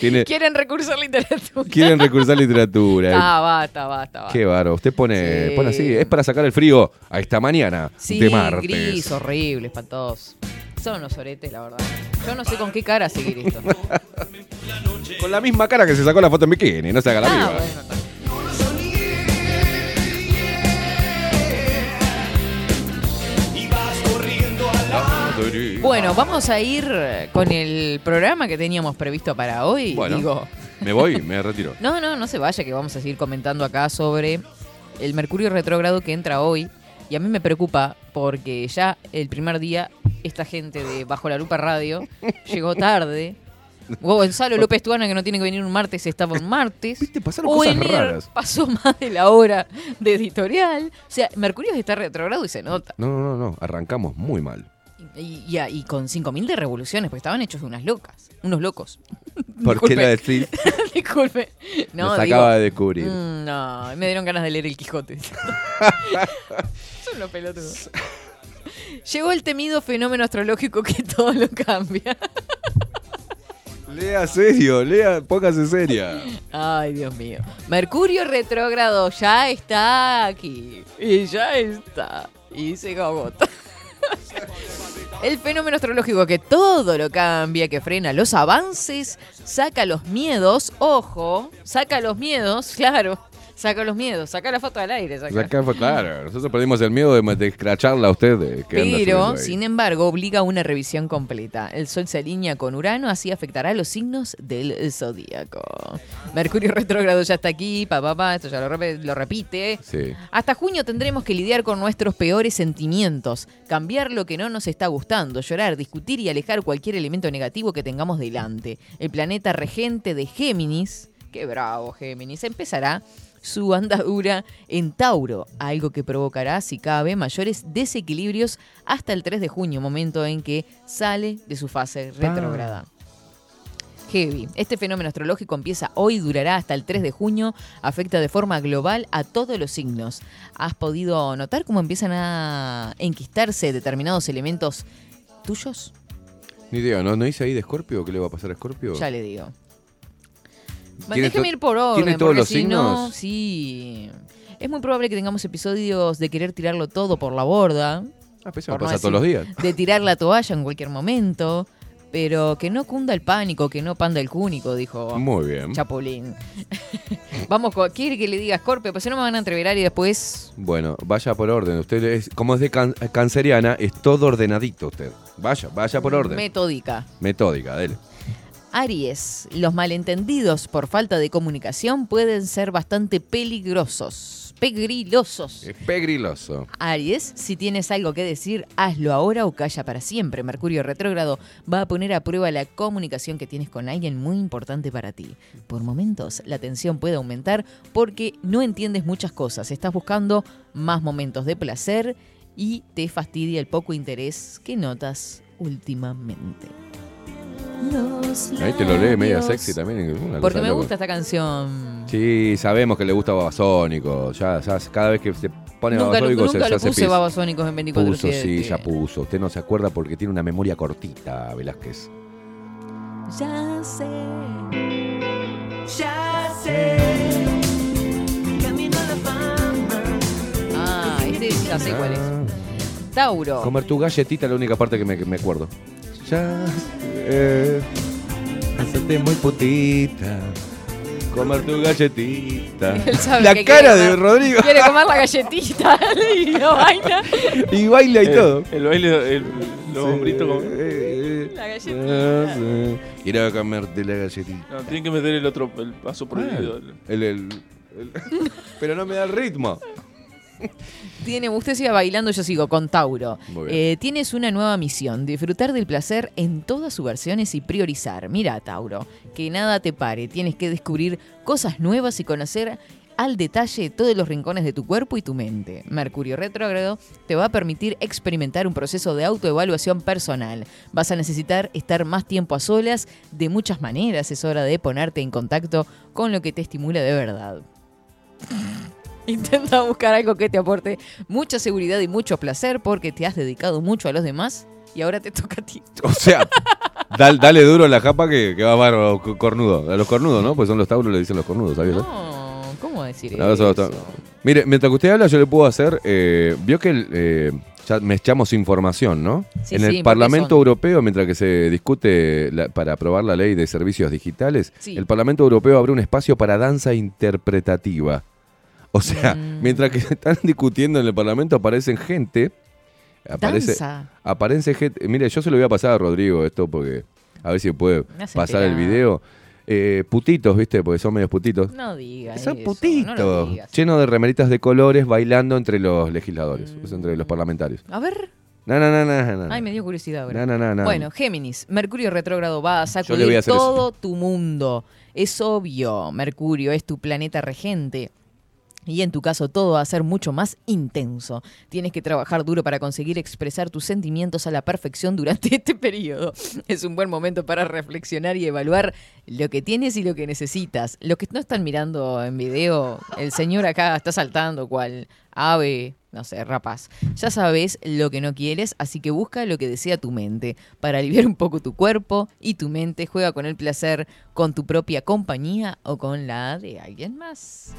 Tiene,
¿Quieren recursar literatura?
quieren recursar literatura.
Ah, basta, basta, basta.
Qué bárbaro. Usted pone,
Sí.
pone así, es para sacar el frío a esta mañana
Sí,
de martes.
gris, horrible, espantoso. Son unos oretes, la verdad. Yo no sé con qué cara seguir esto.
Con la misma cara que se sacó la foto en bikini, no se haga la
Ah,
viva.
bueno, Bueno, vamos a ir con el programa que teníamos previsto para hoy.
Bueno,
Digo,
me voy, me retiro.
no, no, no se vaya, que vamos a seguir comentando acá sobre el Mercurio retrógrado que entra hoy. Y a mí me preocupa porque ya el primer día esta gente de Bajo la Lupa Radio llegó tarde. O Gonzalo López Tuana, que no tiene que venir un martes, estaba un martes.
pasaron
o
cosas raras.
pasó más de la hora de editorial. O sea, Mercurio está retrógrado y se nota.
No, no, no, no, arrancamos muy mal.
Y, y, y con 5.000 de revoluciones, porque estaban hechos de unas locas. Unos locos.
¿Por qué la decís?
Disculpe. No,
Nos
digo-
acaba de descubrir.
Mm, no, me dieron ganas de leer El Quijote. Son unos pelotudos. Llegó el temido fenómeno astrológico que todo lo cambia.
Lea serio, lea, póngase seria.
Ay, Dios mío. Mercurio retrógrado ya está aquí. Y ya está. Y se agota. El fenómeno astrológico que todo lo cambia, que frena los avances, saca los miedos, ojo, saca los miedos, claro, saca los miedos, saca la foto al aire. saca.
Fue claro, nosotros perdimos el miedo de, de escracharla a usted. que anda subiendo
Pero, sin embargo, obliga a una revisión completa. El Sol se alinea con Urano, así afectará los signos del zodíaco. Mercurio retrógrado ya está aquí, pa, pa, pa, esto ya lo, rep- lo repite.
Sí.
Hasta junio tendremos que lidiar con nuestros peores sentimientos, cambiar lo que no nos está gustando, llorar, discutir y alejar cualquier elemento negativo que tengamos delante. El planeta regente de Géminis, qué bravo Géminis, empezará su andadura en Tauro, algo que provocará, si cabe, mayores desequilibrios hasta el 3 de junio, momento en que sale de su fase retrógrada. Heavy. Este fenómeno astrológico empieza hoy, durará hasta el 3 de junio, afecta de forma global a todos los signos. ¿Has podido notar cómo empiezan a enquistarse determinados elementos tuyos?
Ni idea, ¿no, ¿no dice ahí de Scorpio? ¿Qué le va a pasar a Scorpio?
Ya le digo. Bueno,
¿Tiene
déjeme ir por orden.
¿tiene todos
porque
los
si no,
signos?
sí. Es muy probable que tengamos episodios de querer tirarlo todo por la borda.
Ah, pues eso me
por no
pasa todos los días.
De tirar la toalla en cualquier momento. Pero que no cunda el pánico, que no panda el cúnico, dijo
Muy bien.
Chapulín. Vamos, quiere que le diga Scorpio, pues si no me van a entreverar y después.
Bueno, vaya por orden. Usted es, como es de can- canceriana, es todo ordenadito usted. Vaya, vaya por orden.
Metódica.
Metódica, dele.
Aries, los malentendidos por falta de comunicación pueden ser bastante peligrosos. Pegrilosos.
Es pegriloso.
Aries, si tienes algo que decir, hazlo ahora o calla para siempre. Mercurio retrógrado va a poner a prueba la comunicación que tienes con alguien muy importante para ti. Por momentos, la tensión puede aumentar porque no entiendes muchas cosas. Estás buscando más momentos de placer y te fastidia el poco interés que notas últimamente.
Ahí te lo lee media sexy también. una
Porque me
loca.
gusta esta canción.
Sí, sabemos que le gusta Babasónico. Ya, ya cada vez que se pone
Nunca,
se,
nunca
ya
lo
se
puse babasónicos en 24
Puso, sí, ya puso. Usted no se acuerda porque tiene una memoria cortita, Velázquez.
Ya sé
Ya sé, camino a la fama.
Ah, este ya sé cuál es. Tauro.
Comer tu galletita es la única parte que me, que me acuerdo. Ya sé, hacerte muy putita. Comer tu galletita.
Él sabe
La
que
cara
quiere
de
comer-
Rodrigo.
Quiere comer la galletita y lo baila.
Y baila y todo.
El baile, el, los hombritos como-
La
Ya
galletita.
sé, Quiero comerte la galletita.
No, tienen que meter el otro, el paso prohibido.
El, el- el- pero no me da el ritmo.
Tiene, usted siga bailando, yo sigo con Tauro. Eh, tienes una nueva misión, disfrutar del placer en todas sus versiones y priorizar. Mira, Tauro, que nada te pare, tienes que descubrir cosas nuevas y conocer al detalle todos los rincones de tu cuerpo y tu mente. Mercurio retrógrado te va a permitir experimentar un proceso de autoevaluación personal. Vas a necesitar estar más tiempo a solas de muchas maneras. Es hora de ponerte en contacto con lo que te estimula de verdad. Intenta buscar algo que te aporte mucha seguridad y mucho placer porque te has dedicado mucho a los demás y ahora te toca a ti.
O sea, dal- dale duro a la japa que, que va a bárbaro, co- cornudo. A los cornudos, ¿no? Pues son los tauros, le dicen los cornudos, ¿sabías?
No, ¿cómo decir eso?
los tauros. Mire, mientras que usted habla, yo le puedo hacer. eh, Vio que el, eh, ya me echamos información, ¿no?
Sí,
en el Parlamento
son-
Europeo, mientras que se discute la- para aprobar la ley de servicios digitales,
Sí.
el Parlamento Europeo abre un espacio para danza interpretativa. O sea,
Mm.
mientras que están discutiendo en el Parlamento, aparecen gente. Aparece,
Danza.
aparece gente. Mire, yo se lo voy a pasar a Rodrigo esto porque a ver si puede pasar el video. Eh, putitos, ¿viste? Porque son medios putitos.
No digas
Son
eso,
putitos,
no lo digas.
llenos de remeritas de colores bailando entre los legisladores, entre los parlamentarios.
A ver.
No, no, no, no, no.
Ay, me dio curiosidad ahora.
No, no, no, no.
Bueno, Géminis, Mercurio retrógrado va a sacudir
a
todo tu mundo. Es obvio, Mercurio es tu planeta regente. Y en tu caso todo va a ser mucho más intenso. Tienes que trabajar duro para conseguir expresar tus sentimientos a la perfección durante este periodo. Es un buen momento para reflexionar y evaluar lo que tienes y lo que necesitas. Los que no están mirando en video, el señor acá está saltando cual ave, no sé, rapaz. Ya sabes lo que no quieres, así que busca lo que desea tu mente. Para aliviar un poco tu cuerpo y tu mente, juega con el placer, con tu propia compañía o con la de alguien más.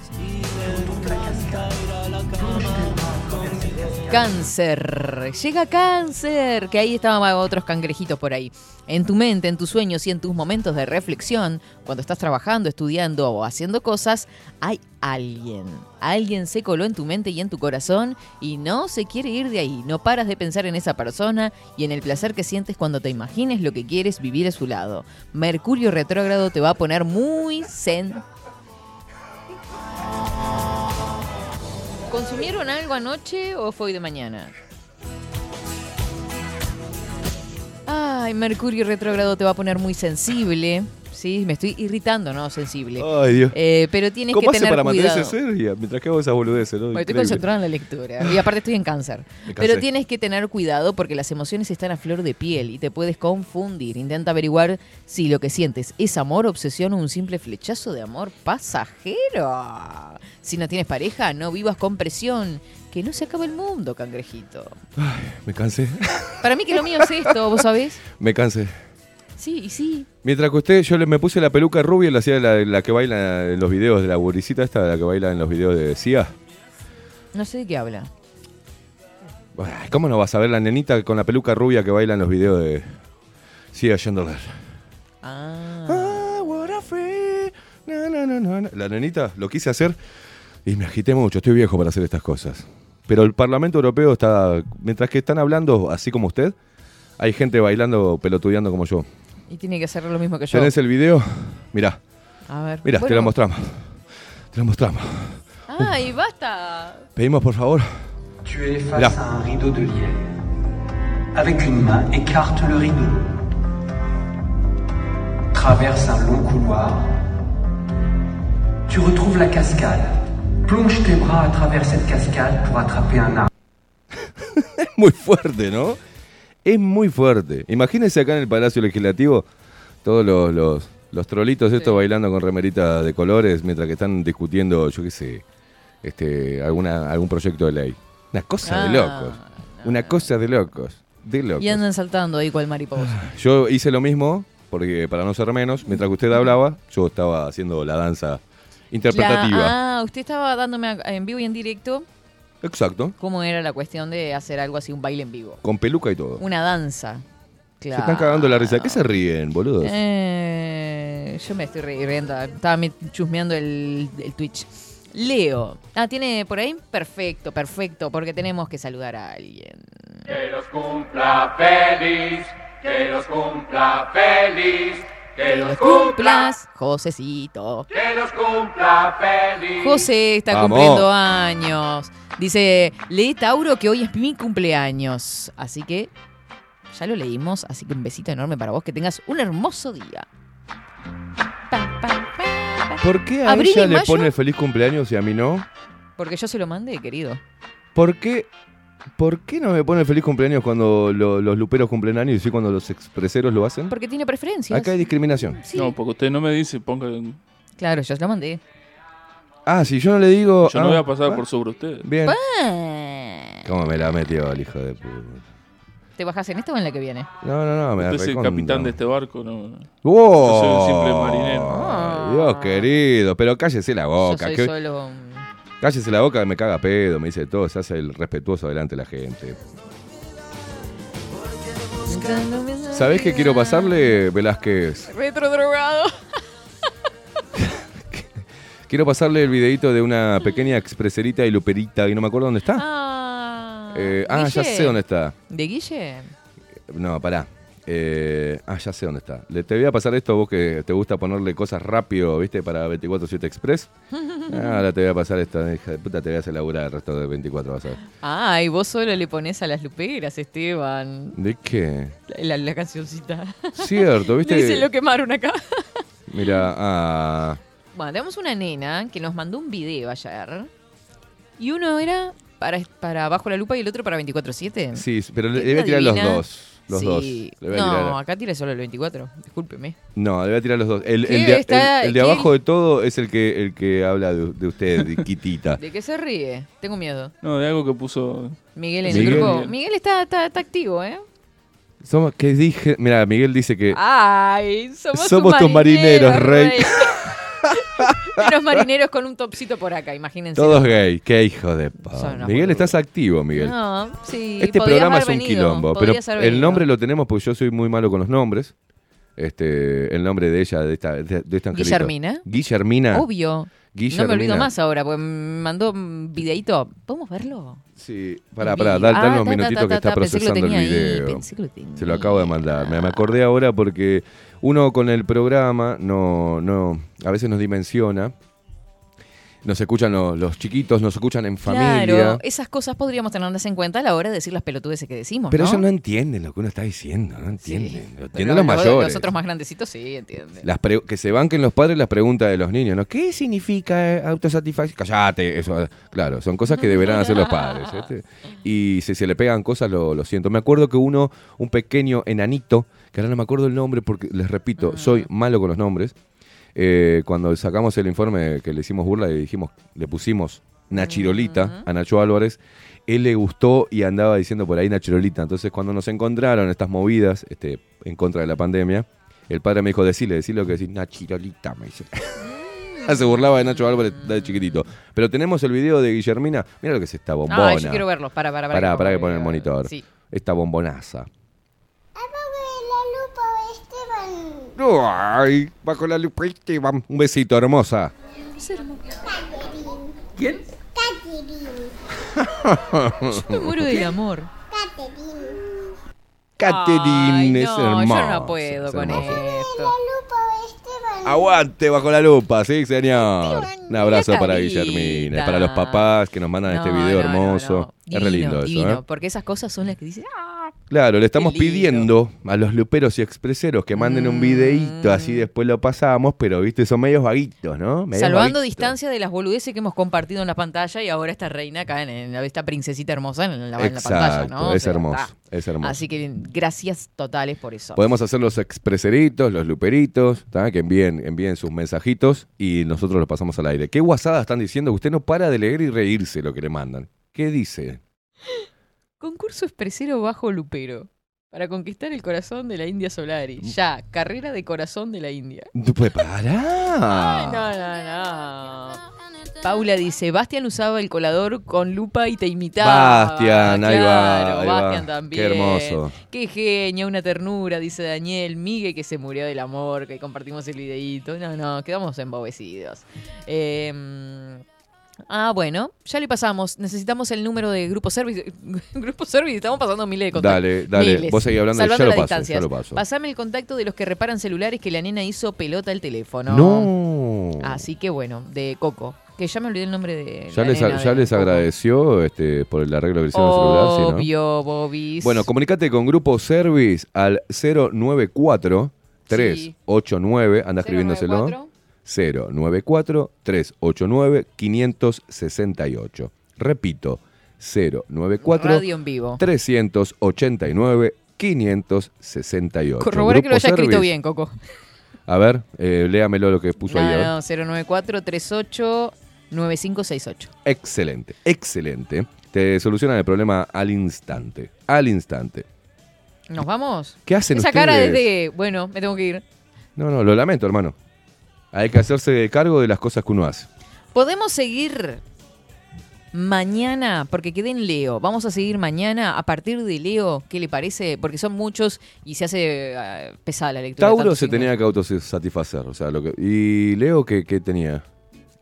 Cáncer. Llega cáncer. Que ahí estaban otros cangrejitos por ahí. En tu mente, en tus sueños y en tus momentos de reflexión, cuando estás trabajando, estudiando o haciendo cosas, hay alguien. Alguien se coló en tu mente y en tu corazón y no se quiere ir de ahí. No paras de pensar en esa persona y en el placer que sientes cuando te imagines lo que quieres vivir a su lado. Mercurio retrógrado te va a poner muy zen. ¿Consumieron algo anoche o fue hoy de mañana? Ay, Mercurio retrógrado te va a poner muy sensible. Sí, me estoy irritando, ¿no? Sensible.
Ay, Dios.
Eh, pero tienes
¿Cómo
que
hace
tener
para
cuidado.
seria mientras que hago esas boludeces? ¿no?
Bueno, estoy concentrada en la lectura. Y aparte estoy en cáncer. Pero tienes que tener cuidado porque las emociones están a flor de piel y te puedes confundir. Intenta averiguar si lo que sientes es amor, obsesión o un simple flechazo de amor pasajero. Si no tienes pareja, no vivas con presión. Que no se acabe el mundo, cangrejito.
Me cansé.
Para mí que lo mío es esto, ¿vos sabés?
Me cansé.
Sí, y sí.
Mientras que usted, yo le, me puse la peluca rubia, la hacía la, la que baila en los videos de la buricita esta, la que baila en los videos de CIA.
No sé de qué habla.
Ay, ¿Cómo no vas a ver la nenita con la peluca rubia que baila en los videos de CIA Chandler?
Ah.
Na, na, na, na. La nenita lo quise hacer y me agité mucho. Estoy viejo para hacer estas cosas. Pero el Parlamento Europeo está. Mientras que están hablando así como usted, hay gente bailando, pelotudeando como yo.
Y tiene que hacer lo mismo que yo.
¿Tenés el video? Mirá,
A ver.
mirá, te
Bueno.
lo mostramos. Te lo mostramos.
Ay, basta.
Pedimos por favor.
Tu es face
Là.
à un rideau de lierre. Avec une main, écarte le rideau. Traverse un long couloir. Tu retrouves la cascade. Plonge tes bras à travers cette cascade pour attraper un arbre.
Es muy fuerte, ¿no? Es muy fuerte. Imagínense acá en el Palacio Legislativo todos los, los, los trolitos estos bailando con remeritas de colores mientras que están discutiendo, yo qué sé, este, alguna, algún proyecto de ley. Una cosa de
Ah,
locos. Una cosa de locos. De locos.
Y andan saltando ahí cual mariposa.
Yo hice lo mismo porque para no ser menos, mientras que usted hablaba, yo estaba haciendo la danza interpretativa.
La- ah, usted estaba dándome en vivo y en directo
Exacto,
cómo era la cuestión de hacer algo así, un baile en vivo.
con peluca y todo.
Una danza.
Se están cagando la risa. ¿Qué se ríen, boludos?
Eh, yo me estoy riendo. Estaba chusmeando el, el Twitch. Leo. Ah, ¿tiene por ahí? Perfecto, perfecto, porque tenemos que saludar a alguien.
Que los cumpla feliz, que los cumpla feliz, que los
los
cumpla,
cumplas, Josecito.
que los cumpla feliz.
José está
Vamos.
cumpliendo años. Dice, lee Tauro que hoy es mi cumpleaños. Así que ya lo leímos, así que un besito enorme para vos, que tengas un hermoso día. Pa, pa, pa, pa.
¿Por qué a
Abril
ella
y
le
mayo,
pone feliz cumpleaños y a mí no?
Porque yo se lo mandé, querido.
¿Por qué, ¿Por qué no me pone feliz cumpleaños cuando lo- los luperos cumplen años y sí cuando los expreseros lo hacen?
Porque tiene preferencias.
Acá hay discriminación.
Sí.
No, porque usted no me dice, ponga.
Claro, yo se lo mandé.
Ah, si yo no le digo.
Yo no
ah,
voy a pasar
ah,
por sobre usted.
Bien.
Ah.
¿Cómo me la metió el hijo de puta?
¿Te bajas en esta o en la que viene?
No, no, no, me da
Usted es el
recontra.
capitán de este barco, no.
¡Wow!
Yo soy un simple marinero.
Ah.
Ay, Dios querido, pero cállese la
Yo
boca.
soy
que-
solo...
Cállese la boca, me caga pedo, me dice todo, se hace el respetuoso delante de la gente. ¿Sabés qué quiero pasarle, Velázquez?
Retro drogado.
Quiero pasarle el videito de una pequeña expreserita y luperita y no me acuerdo dónde está.
Ah,
Eh, ah, ya sé dónde está.
¿De Guille?
No, pará. Eh, ah, ya sé dónde está. Le, te voy a pasar esto vos que te gusta ponerle cosas rápido, ¿viste? Para 24-7 Express. Ah, Ahora te voy a pasar esto. Hija de puta, te voy a hacer laburar el resto de 24, vas a ver.
Ay, vos solo le pones a las luperas, Esteban.
¿De qué?
La, la cancioncita.
Cierto, ¿viste?
Le dicen lo quemaron acá.
Mira, ah.
Bueno, tenemos una nena que nos mandó un video ayer. Y uno era para, para Bajo la Lupa y el otro para 24-7.
Sí, pero le,
¿Qué
le voy a tirar los dos. Los
Sí.
dos. Le voy a
no,
tirar-
acá tira solo el 24. Discúlpeme.
No, le voy a tirar los dos. El,
¿Qué
el de,
está-
el- el de
qué?
abajo de todo es el que, el que habla de, de usted, de Quitita.
¿De qué se ríe? Tengo miedo.
No, de algo que puso.
Miguel en
Miguel.
el grupo. Miguel está, está, está activo, ¿eh?
Somos, ¿Qué dije? Mira, Miguel dice que
Ay, somos,
somos tus marineros, rey.
Unos marineros con un topsito por acá, imagínense.
Todos gay. Qué hijo de pa.
Son unos
Miguel, estás activo, Miguel.
No, sí.
este programa es un
venido,
quilombo, pero el nombre lo tenemos porque yo soy muy malo con los nombres. Este, el nombre de ella, de esta, de, de esta angelito.
Guillermina.
Guillermina.
Obvio.
Guillermina.
No me olvido más ahora, porque me mandó un videito. ¿Podemos verlo?
Sí, pará, pará, dale, dale
Ah,
unos
ta,
minutitos
ta,
que está
ta, que
procesando el
ahí,
video.
pensé que lo tenía.
Se lo acabo de mandar. Me, me acordé ahora porque uno con el programa no, no, a veces nos dimensiona. Nos escuchan los, los chiquitos, nos escuchan en familia.
Claro, esas cosas podríamos tenerlas en cuenta a la hora de decir las pelotudeces que decimos,
pero
¿no?
ellos no entienden lo que uno está diciendo, no entienden. Lo entienden los mayores.
Los otros más grandecitos sí entienden.
Las pre- que se banquen los padres las preguntas de los niños, ¿no? ¿Qué significa eh, autosatisfacción? Cállate, eso. eh, Claro, son cosas que deberán hacer los padres. ¿viste? Y si se le pegan cosas, lo, lo siento. Me acuerdo que uno, un pequeño enanito, que ahora no me acuerdo el nombre porque, les repito, soy malo con los nombres. eh, cuando sacamos el informe que le hicimos burla, le dijimos, le pusimos Nachirolita a Nacho Álvarez, él le gustó y andaba diciendo por ahí Nachirolita. Entonces, cuando nos encontraron estas movidas este, en contra de la pandemia, el padre me dijo, decile, decile lo que decís, Nachirolita, me dice. Se burlaba de Nacho Álvarez de chiquitito. Pero tenemos el video de Guillermina. Mira lo que es esta bombona.
Ah, yo quiero verlos. Para, para, para.
Pará que pone el monitor.
Sí.
Esta bombonaza.
la lupa, Esteban.
Ay, bajo la lupa Esteban. Un besito, hermosa.
¿Quién?
Yo me muero del amor.
Catherine
Ay,
es
no,
hermosa.
yo no puedo
es
con
hermosa.
esto.
Aguante bajo la lupa, sí, señor. Un abrazo para. Guillermina, y para los papás que nos mandan este
No,
video
no, no,
hermoso.
no.
Es re
Divino,
lindo eso,
divino,
¿eh?
Porque esas cosas son las que dicen. "Ah".
Claro, le estamos pidiendo a los luperos y expreseros que manden un videíto, así después lo pasamos, pero viste, son medios vaguitos, ¿no? Medios
Salvando
vaguitos.
distancia de las boludeces que hemos compartido en la pantalla y ahora esta reina acá en, en esta princesita hermosa en la, en la pantalla, ¿no?
Es hermoso, es hermoso.
Así que gracias totales por eso.
Podemos hacer los expreseritos, los luperitos, ¿tá? que envíen, envíen sus mensajitos y nosotros los pasamos al aire. ¿Qué guasadas están diciendo? Usted no para de leer y reírse lo que le mandan. ¿Qué dice?
Concurso expresero bajo lupero. Para conquistar el corazón de la India Solari. Ya, carrera de corazón de la India.
¿Tú puedes
Ay,
parar?
no, no, no. Paula dice, Bastian usaba el colador con lupa y te imitaba.
Bastian, ahí va,
Claro,
ahí va.
Bastian también.
Qué hermoso.
Qué genio, una ternura, dice Daniel. Migue que se murió del amor, que compartimos el videíto. No, no, quedamos embobecidos. Eh, ah, bueno, ya le pasamos. Necesitamos el número de Grupo Service. Grupo Service, estamos pasando miles de contactos.
Dale, dale.
Miles.
Vos seguís hablando,
Salvando
ya lo
las
paso, ya lo paso.
Pasame el contacto de los que reparan celulares que la nena hizo pelota al teléfono.
No.
Así que bueno, de Coco. Que ya me olvidé el nombre de.
Ya
la
les,
nena
ya
de
les
Coco.
agradeció este, por el arreglo que hicieron celular. ¿sí, no?
Obvio, Bobis.
Bueno, comunicate con Grupo Service al 094 389, anda escribiéndoselo. 094 389 568. Repito, 094
Radio en vivo.
389 568.
Corroboré que lo haya escrito bien, Coco.
A ver, eh, léamelo lo que puso ahí.
No, no, 094 38 9568.
Excelente, excelente. Te solucionan el problema al instante. Al instante.
¿Nos vamos?
¿Qué hacen
Esa
ustedes?
cara es de. Bueno, me tengo que ir.
No, no, lo lamento, hermano. Hay que hacerse cargo de las cosas que uno hace.
Podemos seguir mañana, porque quedé en Leo. Vamos a seguir mañana a partir de Leo. ¿Qué le parece? Porque son muchos y se hace eh, pesada la lectura.
Tauro se tenía que autosatisfacer. O sea, lo que, y Leo, ¿qué, qué tenía?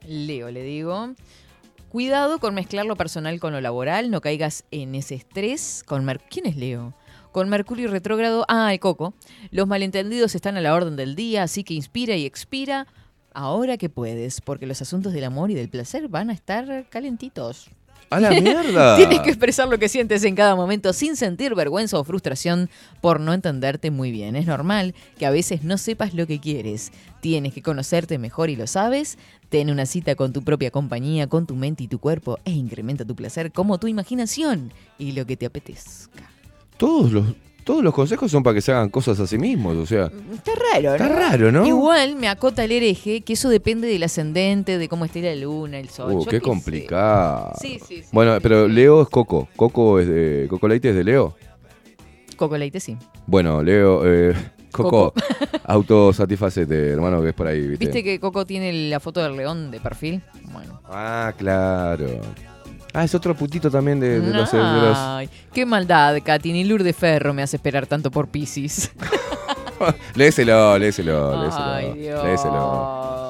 Leo, le digo. Cuidado con mezclar lo personal con lo laboral, no caigas en ese estrés. Con Mer- ¿Quién es Leo? Con Mercurio retrógrado, ah, el coco. Los malentendidos están a la orden del día, así que inspira y expira ahora que puedes, porque los asuntos del amor y del placer van a estar calentitos.
¡A la mierda!
Tienes que expresar lo que sientes en cada momento sin sentir vergüenza o frustración por no entenderte muy bien. Es normal que a veces no sepas lo que quieres. Tienes que conocerte mejor y lo sabes. Ten una cita con tu propia compañía, con tu mente y tu cuerpo e incrementa tu placer como tu imaginación y lo que te apetezca.
Todos los, todos los consejos son para que se hagan cosas a sí mismos. O sea,
Está raro, ¿no?
Está raro, ¿no?
Igual me acota el hereje que eso depende del ascendente, de cómo esté la luna, el sol.
uh,
Yo
qué complicado.
Sí, sí, sí,
Bueno, pero Leo es Coco. Coco es de. Coco Leite es de Leo.
Coco Leite, sí.
Bueno, Leo. Eh, Coco,
Coco.
autosatisfacete, hermano, que es por ahí, ¿viste?
¿Viste que Coco tiene la foto del león de perfil? Bueno.
Ah, claro. Ah, es otro putito también de, de los, de los-
Ay, qué maldad, Katy. Ni Lourdes Ferro me hace esperar tanto por Pisces.
Léeselo, léeselo, léeselo.
Ay, Dios.
Léeselo.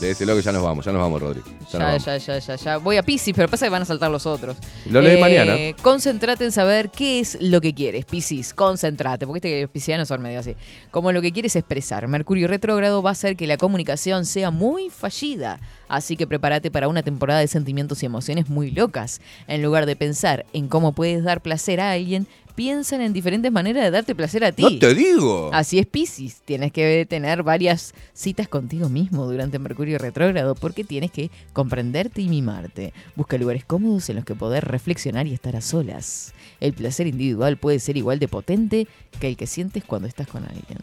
Léeselo que ya nos vamos, ya nos vamos, Rodri. Ya
Ya,
vamos.
ya, ya, ya, ya. Voy a Pisces, pero pasa que van a saltar los otros.
Lo lees
Eh,
mañana.
Concéntrate en saber qué es lo que quieres, Pisces. Concéntrate, porque viste que los piscianos son medio así. Como lo que quieres expresar. Mercurio retrógrado va a hacer que la comunicación sea muy fallida. Así que prepárate para una temporada de sentimientos y emociones muy locas. En lugar de pensar en cómo puedes dar placer a alguien, piensan en diferentes maneras de darte placer a ti.
No te digo.
Así es, Piscis. Tienes que tener varias citas contigo mismo durante Mercurio retrógrado porque tienes que comprenderte y mimarte. Busca lugares cómodos en los que poder reflexionar y estar a solas. El placer individual puede ser igual de potente que el que sientes cuando estás con alguien.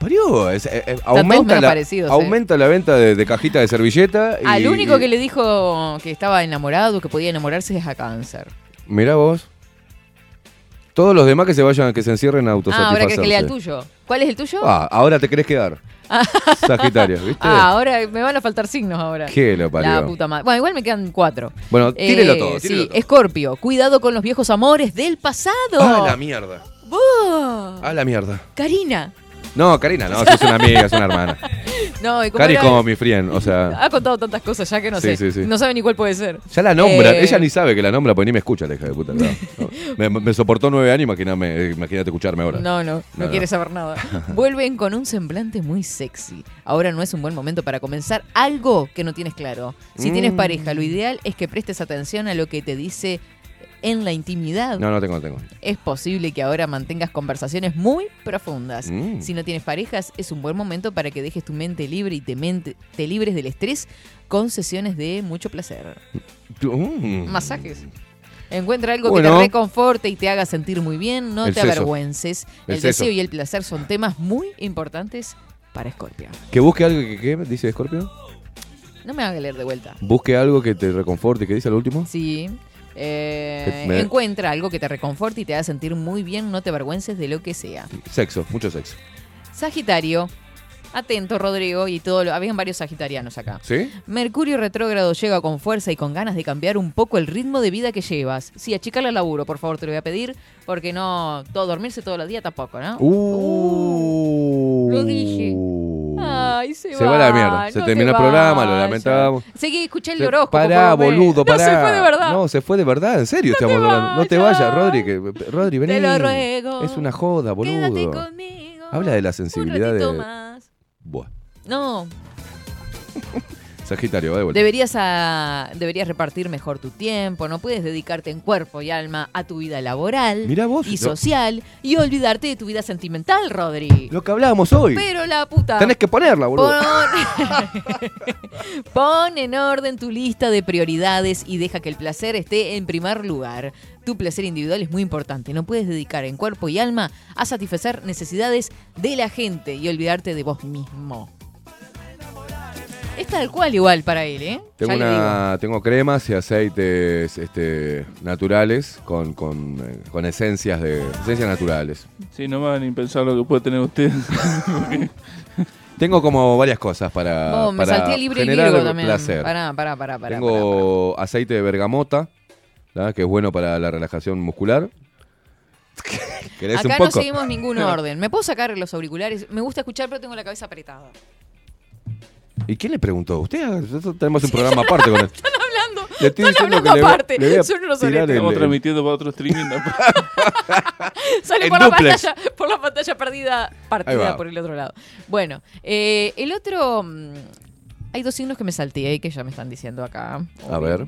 Parió, es- eh, eh, aumenta, la,
eh.
venta de, de cajita de servilleta. Y,
Al único que le dijo que estaba enamorado, que podía enamorarse es a cáncer.
Mirá vos. Todos los demás que se vayan, que se encierren a
Ah, ahora querés que lea el tuyo. ¿Cuál es el tuyo?
Ah, ahora te querés quedar. Sagitario, ¿viste?
Ah, ahora me van a faltar signos ahora.
Qué lo parió.
La puta madre. Bueno, igual me quedan cuatro.
Bueno, tírelo
Eh,
todo, tírelo
sí,
todo.
Escorpio, cuidado con los viejos amores del pasado.
Ah, la mierda.
Vos,
Ah, la mierda.
Karina.
No, Karina, no, es una amiga, es una hermana.
No, y como
Cari es
era-
como mi friend, o sea.
Ha contado tantas cosas ya que no
Sí,
sé.
sí, sí.
No sabe ni cuál puede ser.
Ya la nombra,
Eh,
ella ni sabe que la nombra, porque ni me escucha la hija de puta. No. Me, me soportó nueve años, imagíname- imagínate escucharme ahora.
No, no, no,
No,
quiere
no.
saber nada. Vuelven con un semblante muy sexy. Ahora no es un buen momento para comenzar algo que no tienes claro. Si tienes
Mm.
pareja, lo ideal es que prestes atención a lo que te dice en la intimidad.
No, no tengo, no tengo.
Es posible que ahora mantengas conversaciones muy profundas.
Mm.
Si no tienes parejas, es un buen momento para que dejes tu mente libre y te, mente- te libres del estrés con sesiones de mucho placer.
Mm.
Masajes. Encuentra algo que te reconforte y te haga sentir muy bien. No
El
te
seso.
avergüences.
El
El, deseo y el placer son temas muy importantes para Scorpio.
Que busque algo que, ¿qué? dice Scorpio.
No me haga leer de vuelta.
Busque algo que te reconforte, ¿qué dice al último?
Sí. Eh,
Me-
Encuentra algo que te reconforte y te haga sentir muy bien, no te avergüences de lo que sea.
Sexo, mucho sexo.
Sagitario, atento Rodrigo y todo lo... Habían varios sagitarianos acá.
¿Sí?
Mercurio retrógrado llega con fuerza y con ganas de cambiar un poco el ritmo de vida que llevas. Sí, achicarle al laburo, por favor, te lo voy a pedir, porque no, todo dormirse todos los días tampoco, ¿no?
Uh.
Lo dije. Ay, se,
Se va la mierda. Se
no
terminó
te
el programa, lo
vayas.
lamentamos.
Seguí, escuché el horóscopo.
Pará, boludo, pará.
No, se fue de verdad.
No, se fue de verdad, en serio estamos hablando. No te vayas, Rodri. Que, Rodri, vení.
Te lo ruego.
Es una joda, boludo.
Quédate conmigo.
Habla de la
Un
sensibilidad
ratito
de.
más.
Buah.
No,
Sagitario, va de vuelta.
deberías, a- deberías repartir mejor tu tiempo, no puedes dedicarte en cuerpo y alma a tu vida laboral
Mirá vos,
y social y olvidarte de tu vida sentimental, Rodri.
Lo que hablábamos hoy.
Pero la puta.
Tenés que ponerla, boludo.
Pon... Pon en orden tu lista de prioridades y deja que el placer esté en primer lugar. Tu placer individual es muy importante. No puedes dedicar en cuerpo y alma a satisfacer necesidades de la gente y olvidarte de vos mismo. Es tal cual igual para él, ¿eh?
Tengo, una, tengo cremas y aceites este, naturales con, con, con esencias de esencias naturales.
Sí, no me van ni pensar lo que puede tener usted.
Tengo como varias cosas para,
Vos, me
para
salté libre y
generar
Virgo también.
placer.
Pará, pará, pará, pará.
Tengo aceite de bergamota, ¿verdad? que es bueno para la relajación muscular. ¿Querés
Acá
un
no
poco?
seguimos ningún orden. ¿Me puedo sacar los auriculares? Me gusta escuchar, pero tengo la cabeza apretada.
¿Y quién le preguntó? Usted, nosotros tenemos un programa aparte con él.
Están hablando.
Le estoy
Están
diciendo
hablando
que le voy-
aparte.
le voy a
Son unos
tirar
soletes.
el-
Estamos transmitiendo para otro streaming.
Sale
En
por la,
duplex.
pantalla, por la pantalla perdida,
Ahí
partida
va.
por el otro lado. Bueno, eh, el otro. mm, Hay dos signos que me salteé que ya me están diciendo acá.
A ver.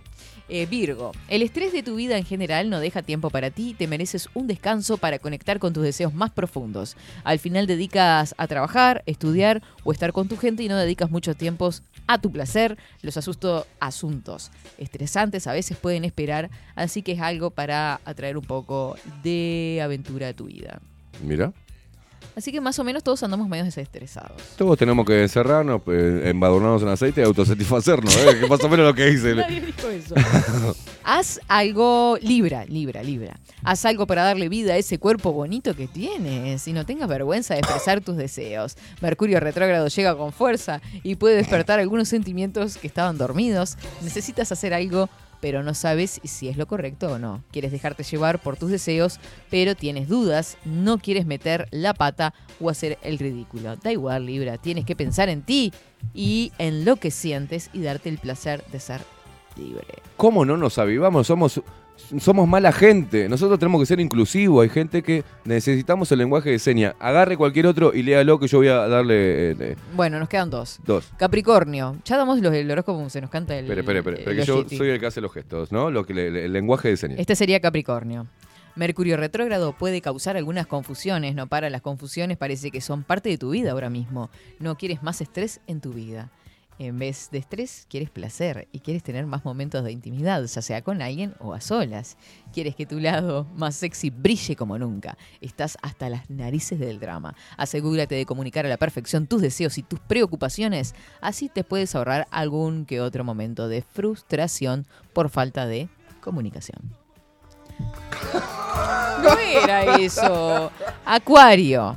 Eh, Virgo, el estrés de tu vida en general no deja tiempo para ti, te mereces un descanso para conectar con tus deseos más profundos. Al final dedicas a trabajar, estudiar o estar con tu gente y no dedicas mucho tiempo a tu placer. Los asuntos estresantes a veces pueden esperar, así que es algo para atraer un poco de aventura a tu vida.
Mira.
Así que más o menos todos andamos medio desestresados.
Todos tenemos que encerrarnos, eh, embadurnarnos en aceite y autosatisfacernos. ¿eh? Que más o menos lo que dice.
Nadie dijo eso. Haz algo, Libra, Libra, Libra. Haz algo para darle vida a ese cuerpo bonito que tienes y no tengas vergüenza de expresar tus deseos. Mercurio retrógrado llega con fuerza y puede despertar algunos sentimientos que estaban dormidos. Necesitas hacer algo, pero no sabes si es lo correcto o no. Quieres dejarte llevar por tus deseos, pero tienes dudas, no quieres meter la pata o hacer el ridículo. Da igual, Libra, tienes que pensar en ti y en lo que sientes y darte el placer de ser libre.
¿Cómo no nos avivamos? Somos, somos mala gente. Nosotros tenemos que ser inclusivos. Hay gente que necesitamos el lenguaje de seña. Agarre cualquier otro y léalo que yo voy a darle eh, eh,
Bueno, nos quedan dos.
dos.
Capricornio. Ya damos los, el horóscopo, se nos canta el.
Espere. espere,
el
que yo soy el que hace los gestos, ¿no? Lo que le- el lenguaje de señas.
Este sería Capricornio. Mercurio retrógrado puede causar algunas confusiones, no para las confusiones, parece que son parte de tu vida ahora mismo. No quieres más estrés en tu vida. En vez de estrés, quieres placer y quieres tener más momentos de intimidad, ya sea con alguien o a solas. Quieres que tu lado más sexy brille como nunca. Estás hasta las narices del drama. Asegúrate de comunicar a la perfección tus deseos y tus preocupaciones. Así te puedes ahorrar algún que otro momento de frustración por falta de comunicación. No era eso. Acuario.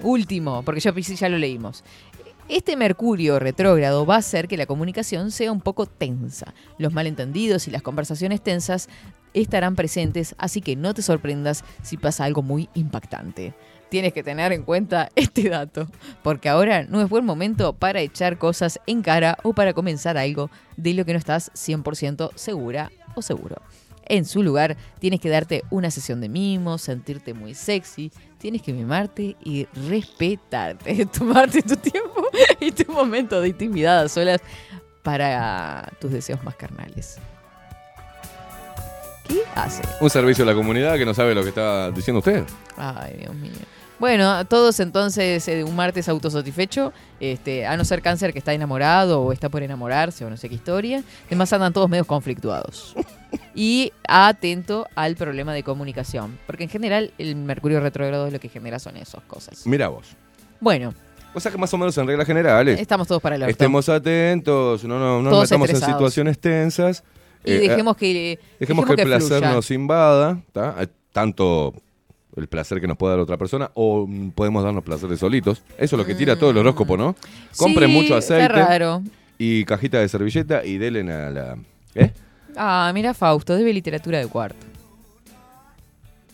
Último, porque Piscis ya lo leímos. Este Mercurio retrógrado va a hacer que la comunicación sea un poco tensa. Los malentendidos y las conversaciones tensas estarán presentes, así que no te sorprendas si pasa algo muy impactante. Tienes que tener en cuenta este dato, porque ahora no es buen momento para echar cosas en cara o para comenzar algo de lo que no estás 100% segura o seguro. En su lugar, tienes que darte una sesión de mimos, sentirte muy sexy, tienes que mimarte y respetarte, tomarte tu tiempo y tu momento de intimidad a solas para tus deseos más carnales. ¿Qué hace?
Un servicio a la comunidad que no sabe lo que está diciendo usted.
Ay, Dios mío. Bueno, todos entonces eh, un martes autosatisfecho, este, a no ser cáncer que está enamorado o está por enamorarse o no sé qué historia. Además andan todos medios conflictuados. Y atento al problema de comunicación, porque en general el mercurio retrógrado es lo que genera son esas cosas.
Mira vos.
Bueno,
O sea que más o menos en reglas generales.
estamos todos para el orto.
Estemos atentos, no, no, no nos metamos en situaciones tensas
Y
Eh,
dejemos que
Dejemos, que el placer
fluya.
nos invada, ¿tá? Eh, tanto el placer que nos puede dar otra persona o mm, podemos darnos placeres solitos. Eso es lo que tira todo el horóscopo, ¿no? Compren.
Sí,
mucho aceite
raro.
y cajita de servilleta y denle a la... ¿Eh?
Ah, mira Fausto, debe literatura de cuarto.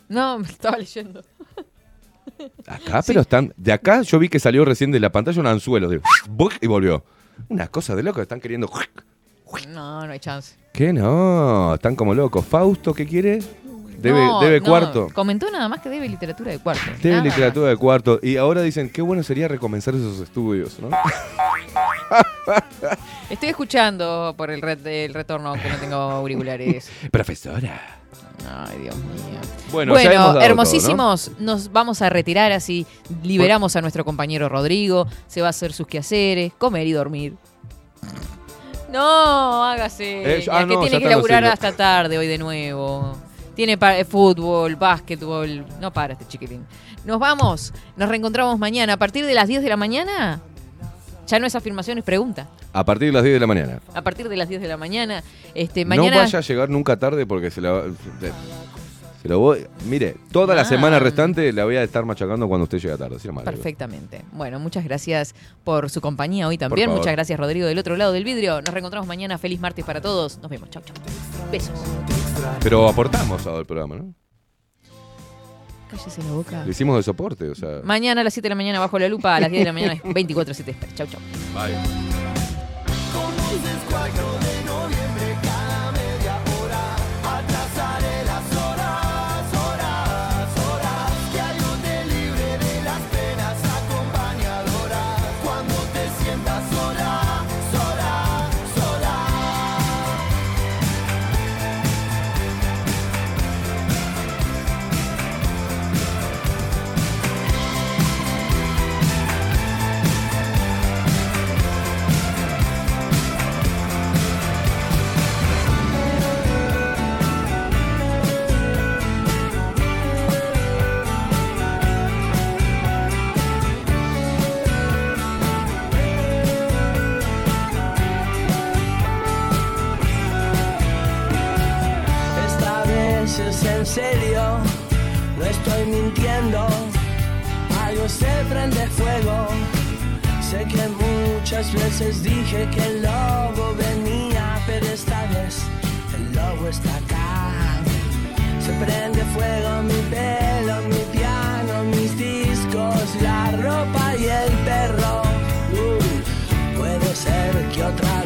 No, me estaba leyendo.
Acá, pero están... De acá yo vi que salió recién de la pantalla un anzuelo de... y volvió. Una cosa de loco, están queriendo...
No, no hay chance.
¿Qué no? Están como locos. Fausto, ¿qué quiere? Debe,
No,
debe
no,
cuarto.
Comentó nada más que debe literatura de cuarto.
Debe
Nada
literatura de cuarto. Y ahora dicen, qué bueno sería recomenzar esos estudios, ¿no?
Estoy escuchando por el, retorno que no tengo auriculares.
Profesora.
Ay, Dios mío.
Bueno, ya hemos dado todo,
hermosísimos, nos vamos a retirar así, liberamos a nuestro compañero Rodrigo, se va a hacer sus quehaceres, comer y dormir. No, hágase.
Eh, ah,
que
no,
tiene que laburar hasta tarde hoy de nuevo. Tiene eh, fútbol, básquetbol. No para este chiquitín. Nos vamos. Nos reencontramos mañana. A partir de las 10 de la mañana. Ya no es afirmación, es pregunta.
A partir de las 10 de la mañana.
A partir de las 10 de la mañana. Este,
No vaya a llegar nunca tarde porque se la va- se lo voy. Mire, toda la
Ah.
semana restante la voy a estar machacando cuando usted llegue tarde.
Perfectamente. Bueno, muchas gracias por su compañía hoy también. Muchas gracias, Rodrigo, del otro lado del vidrio. Nos reencontramos mañana. Feliz martes para todos. Nos vemos. Chau, chau. Besos.
Pero aportamos al programa, ¿no?
Cállese la boca.
Le hicimos de soporte, o sea.
Mañana a las 7 de la mañana bajo la lupa, a las 10 de la mañana 24-7 Express. Chau, chau.
Bye.
En serio, no estoy mintiendo. Algo se prende fuego. Sé que muchas veces dije que el lobo venía, pero esta vez el lobo está acá. Se prende fuego mi pelo, mi piano, mis discos, la ropa y el perro. Uh, puede ser que otra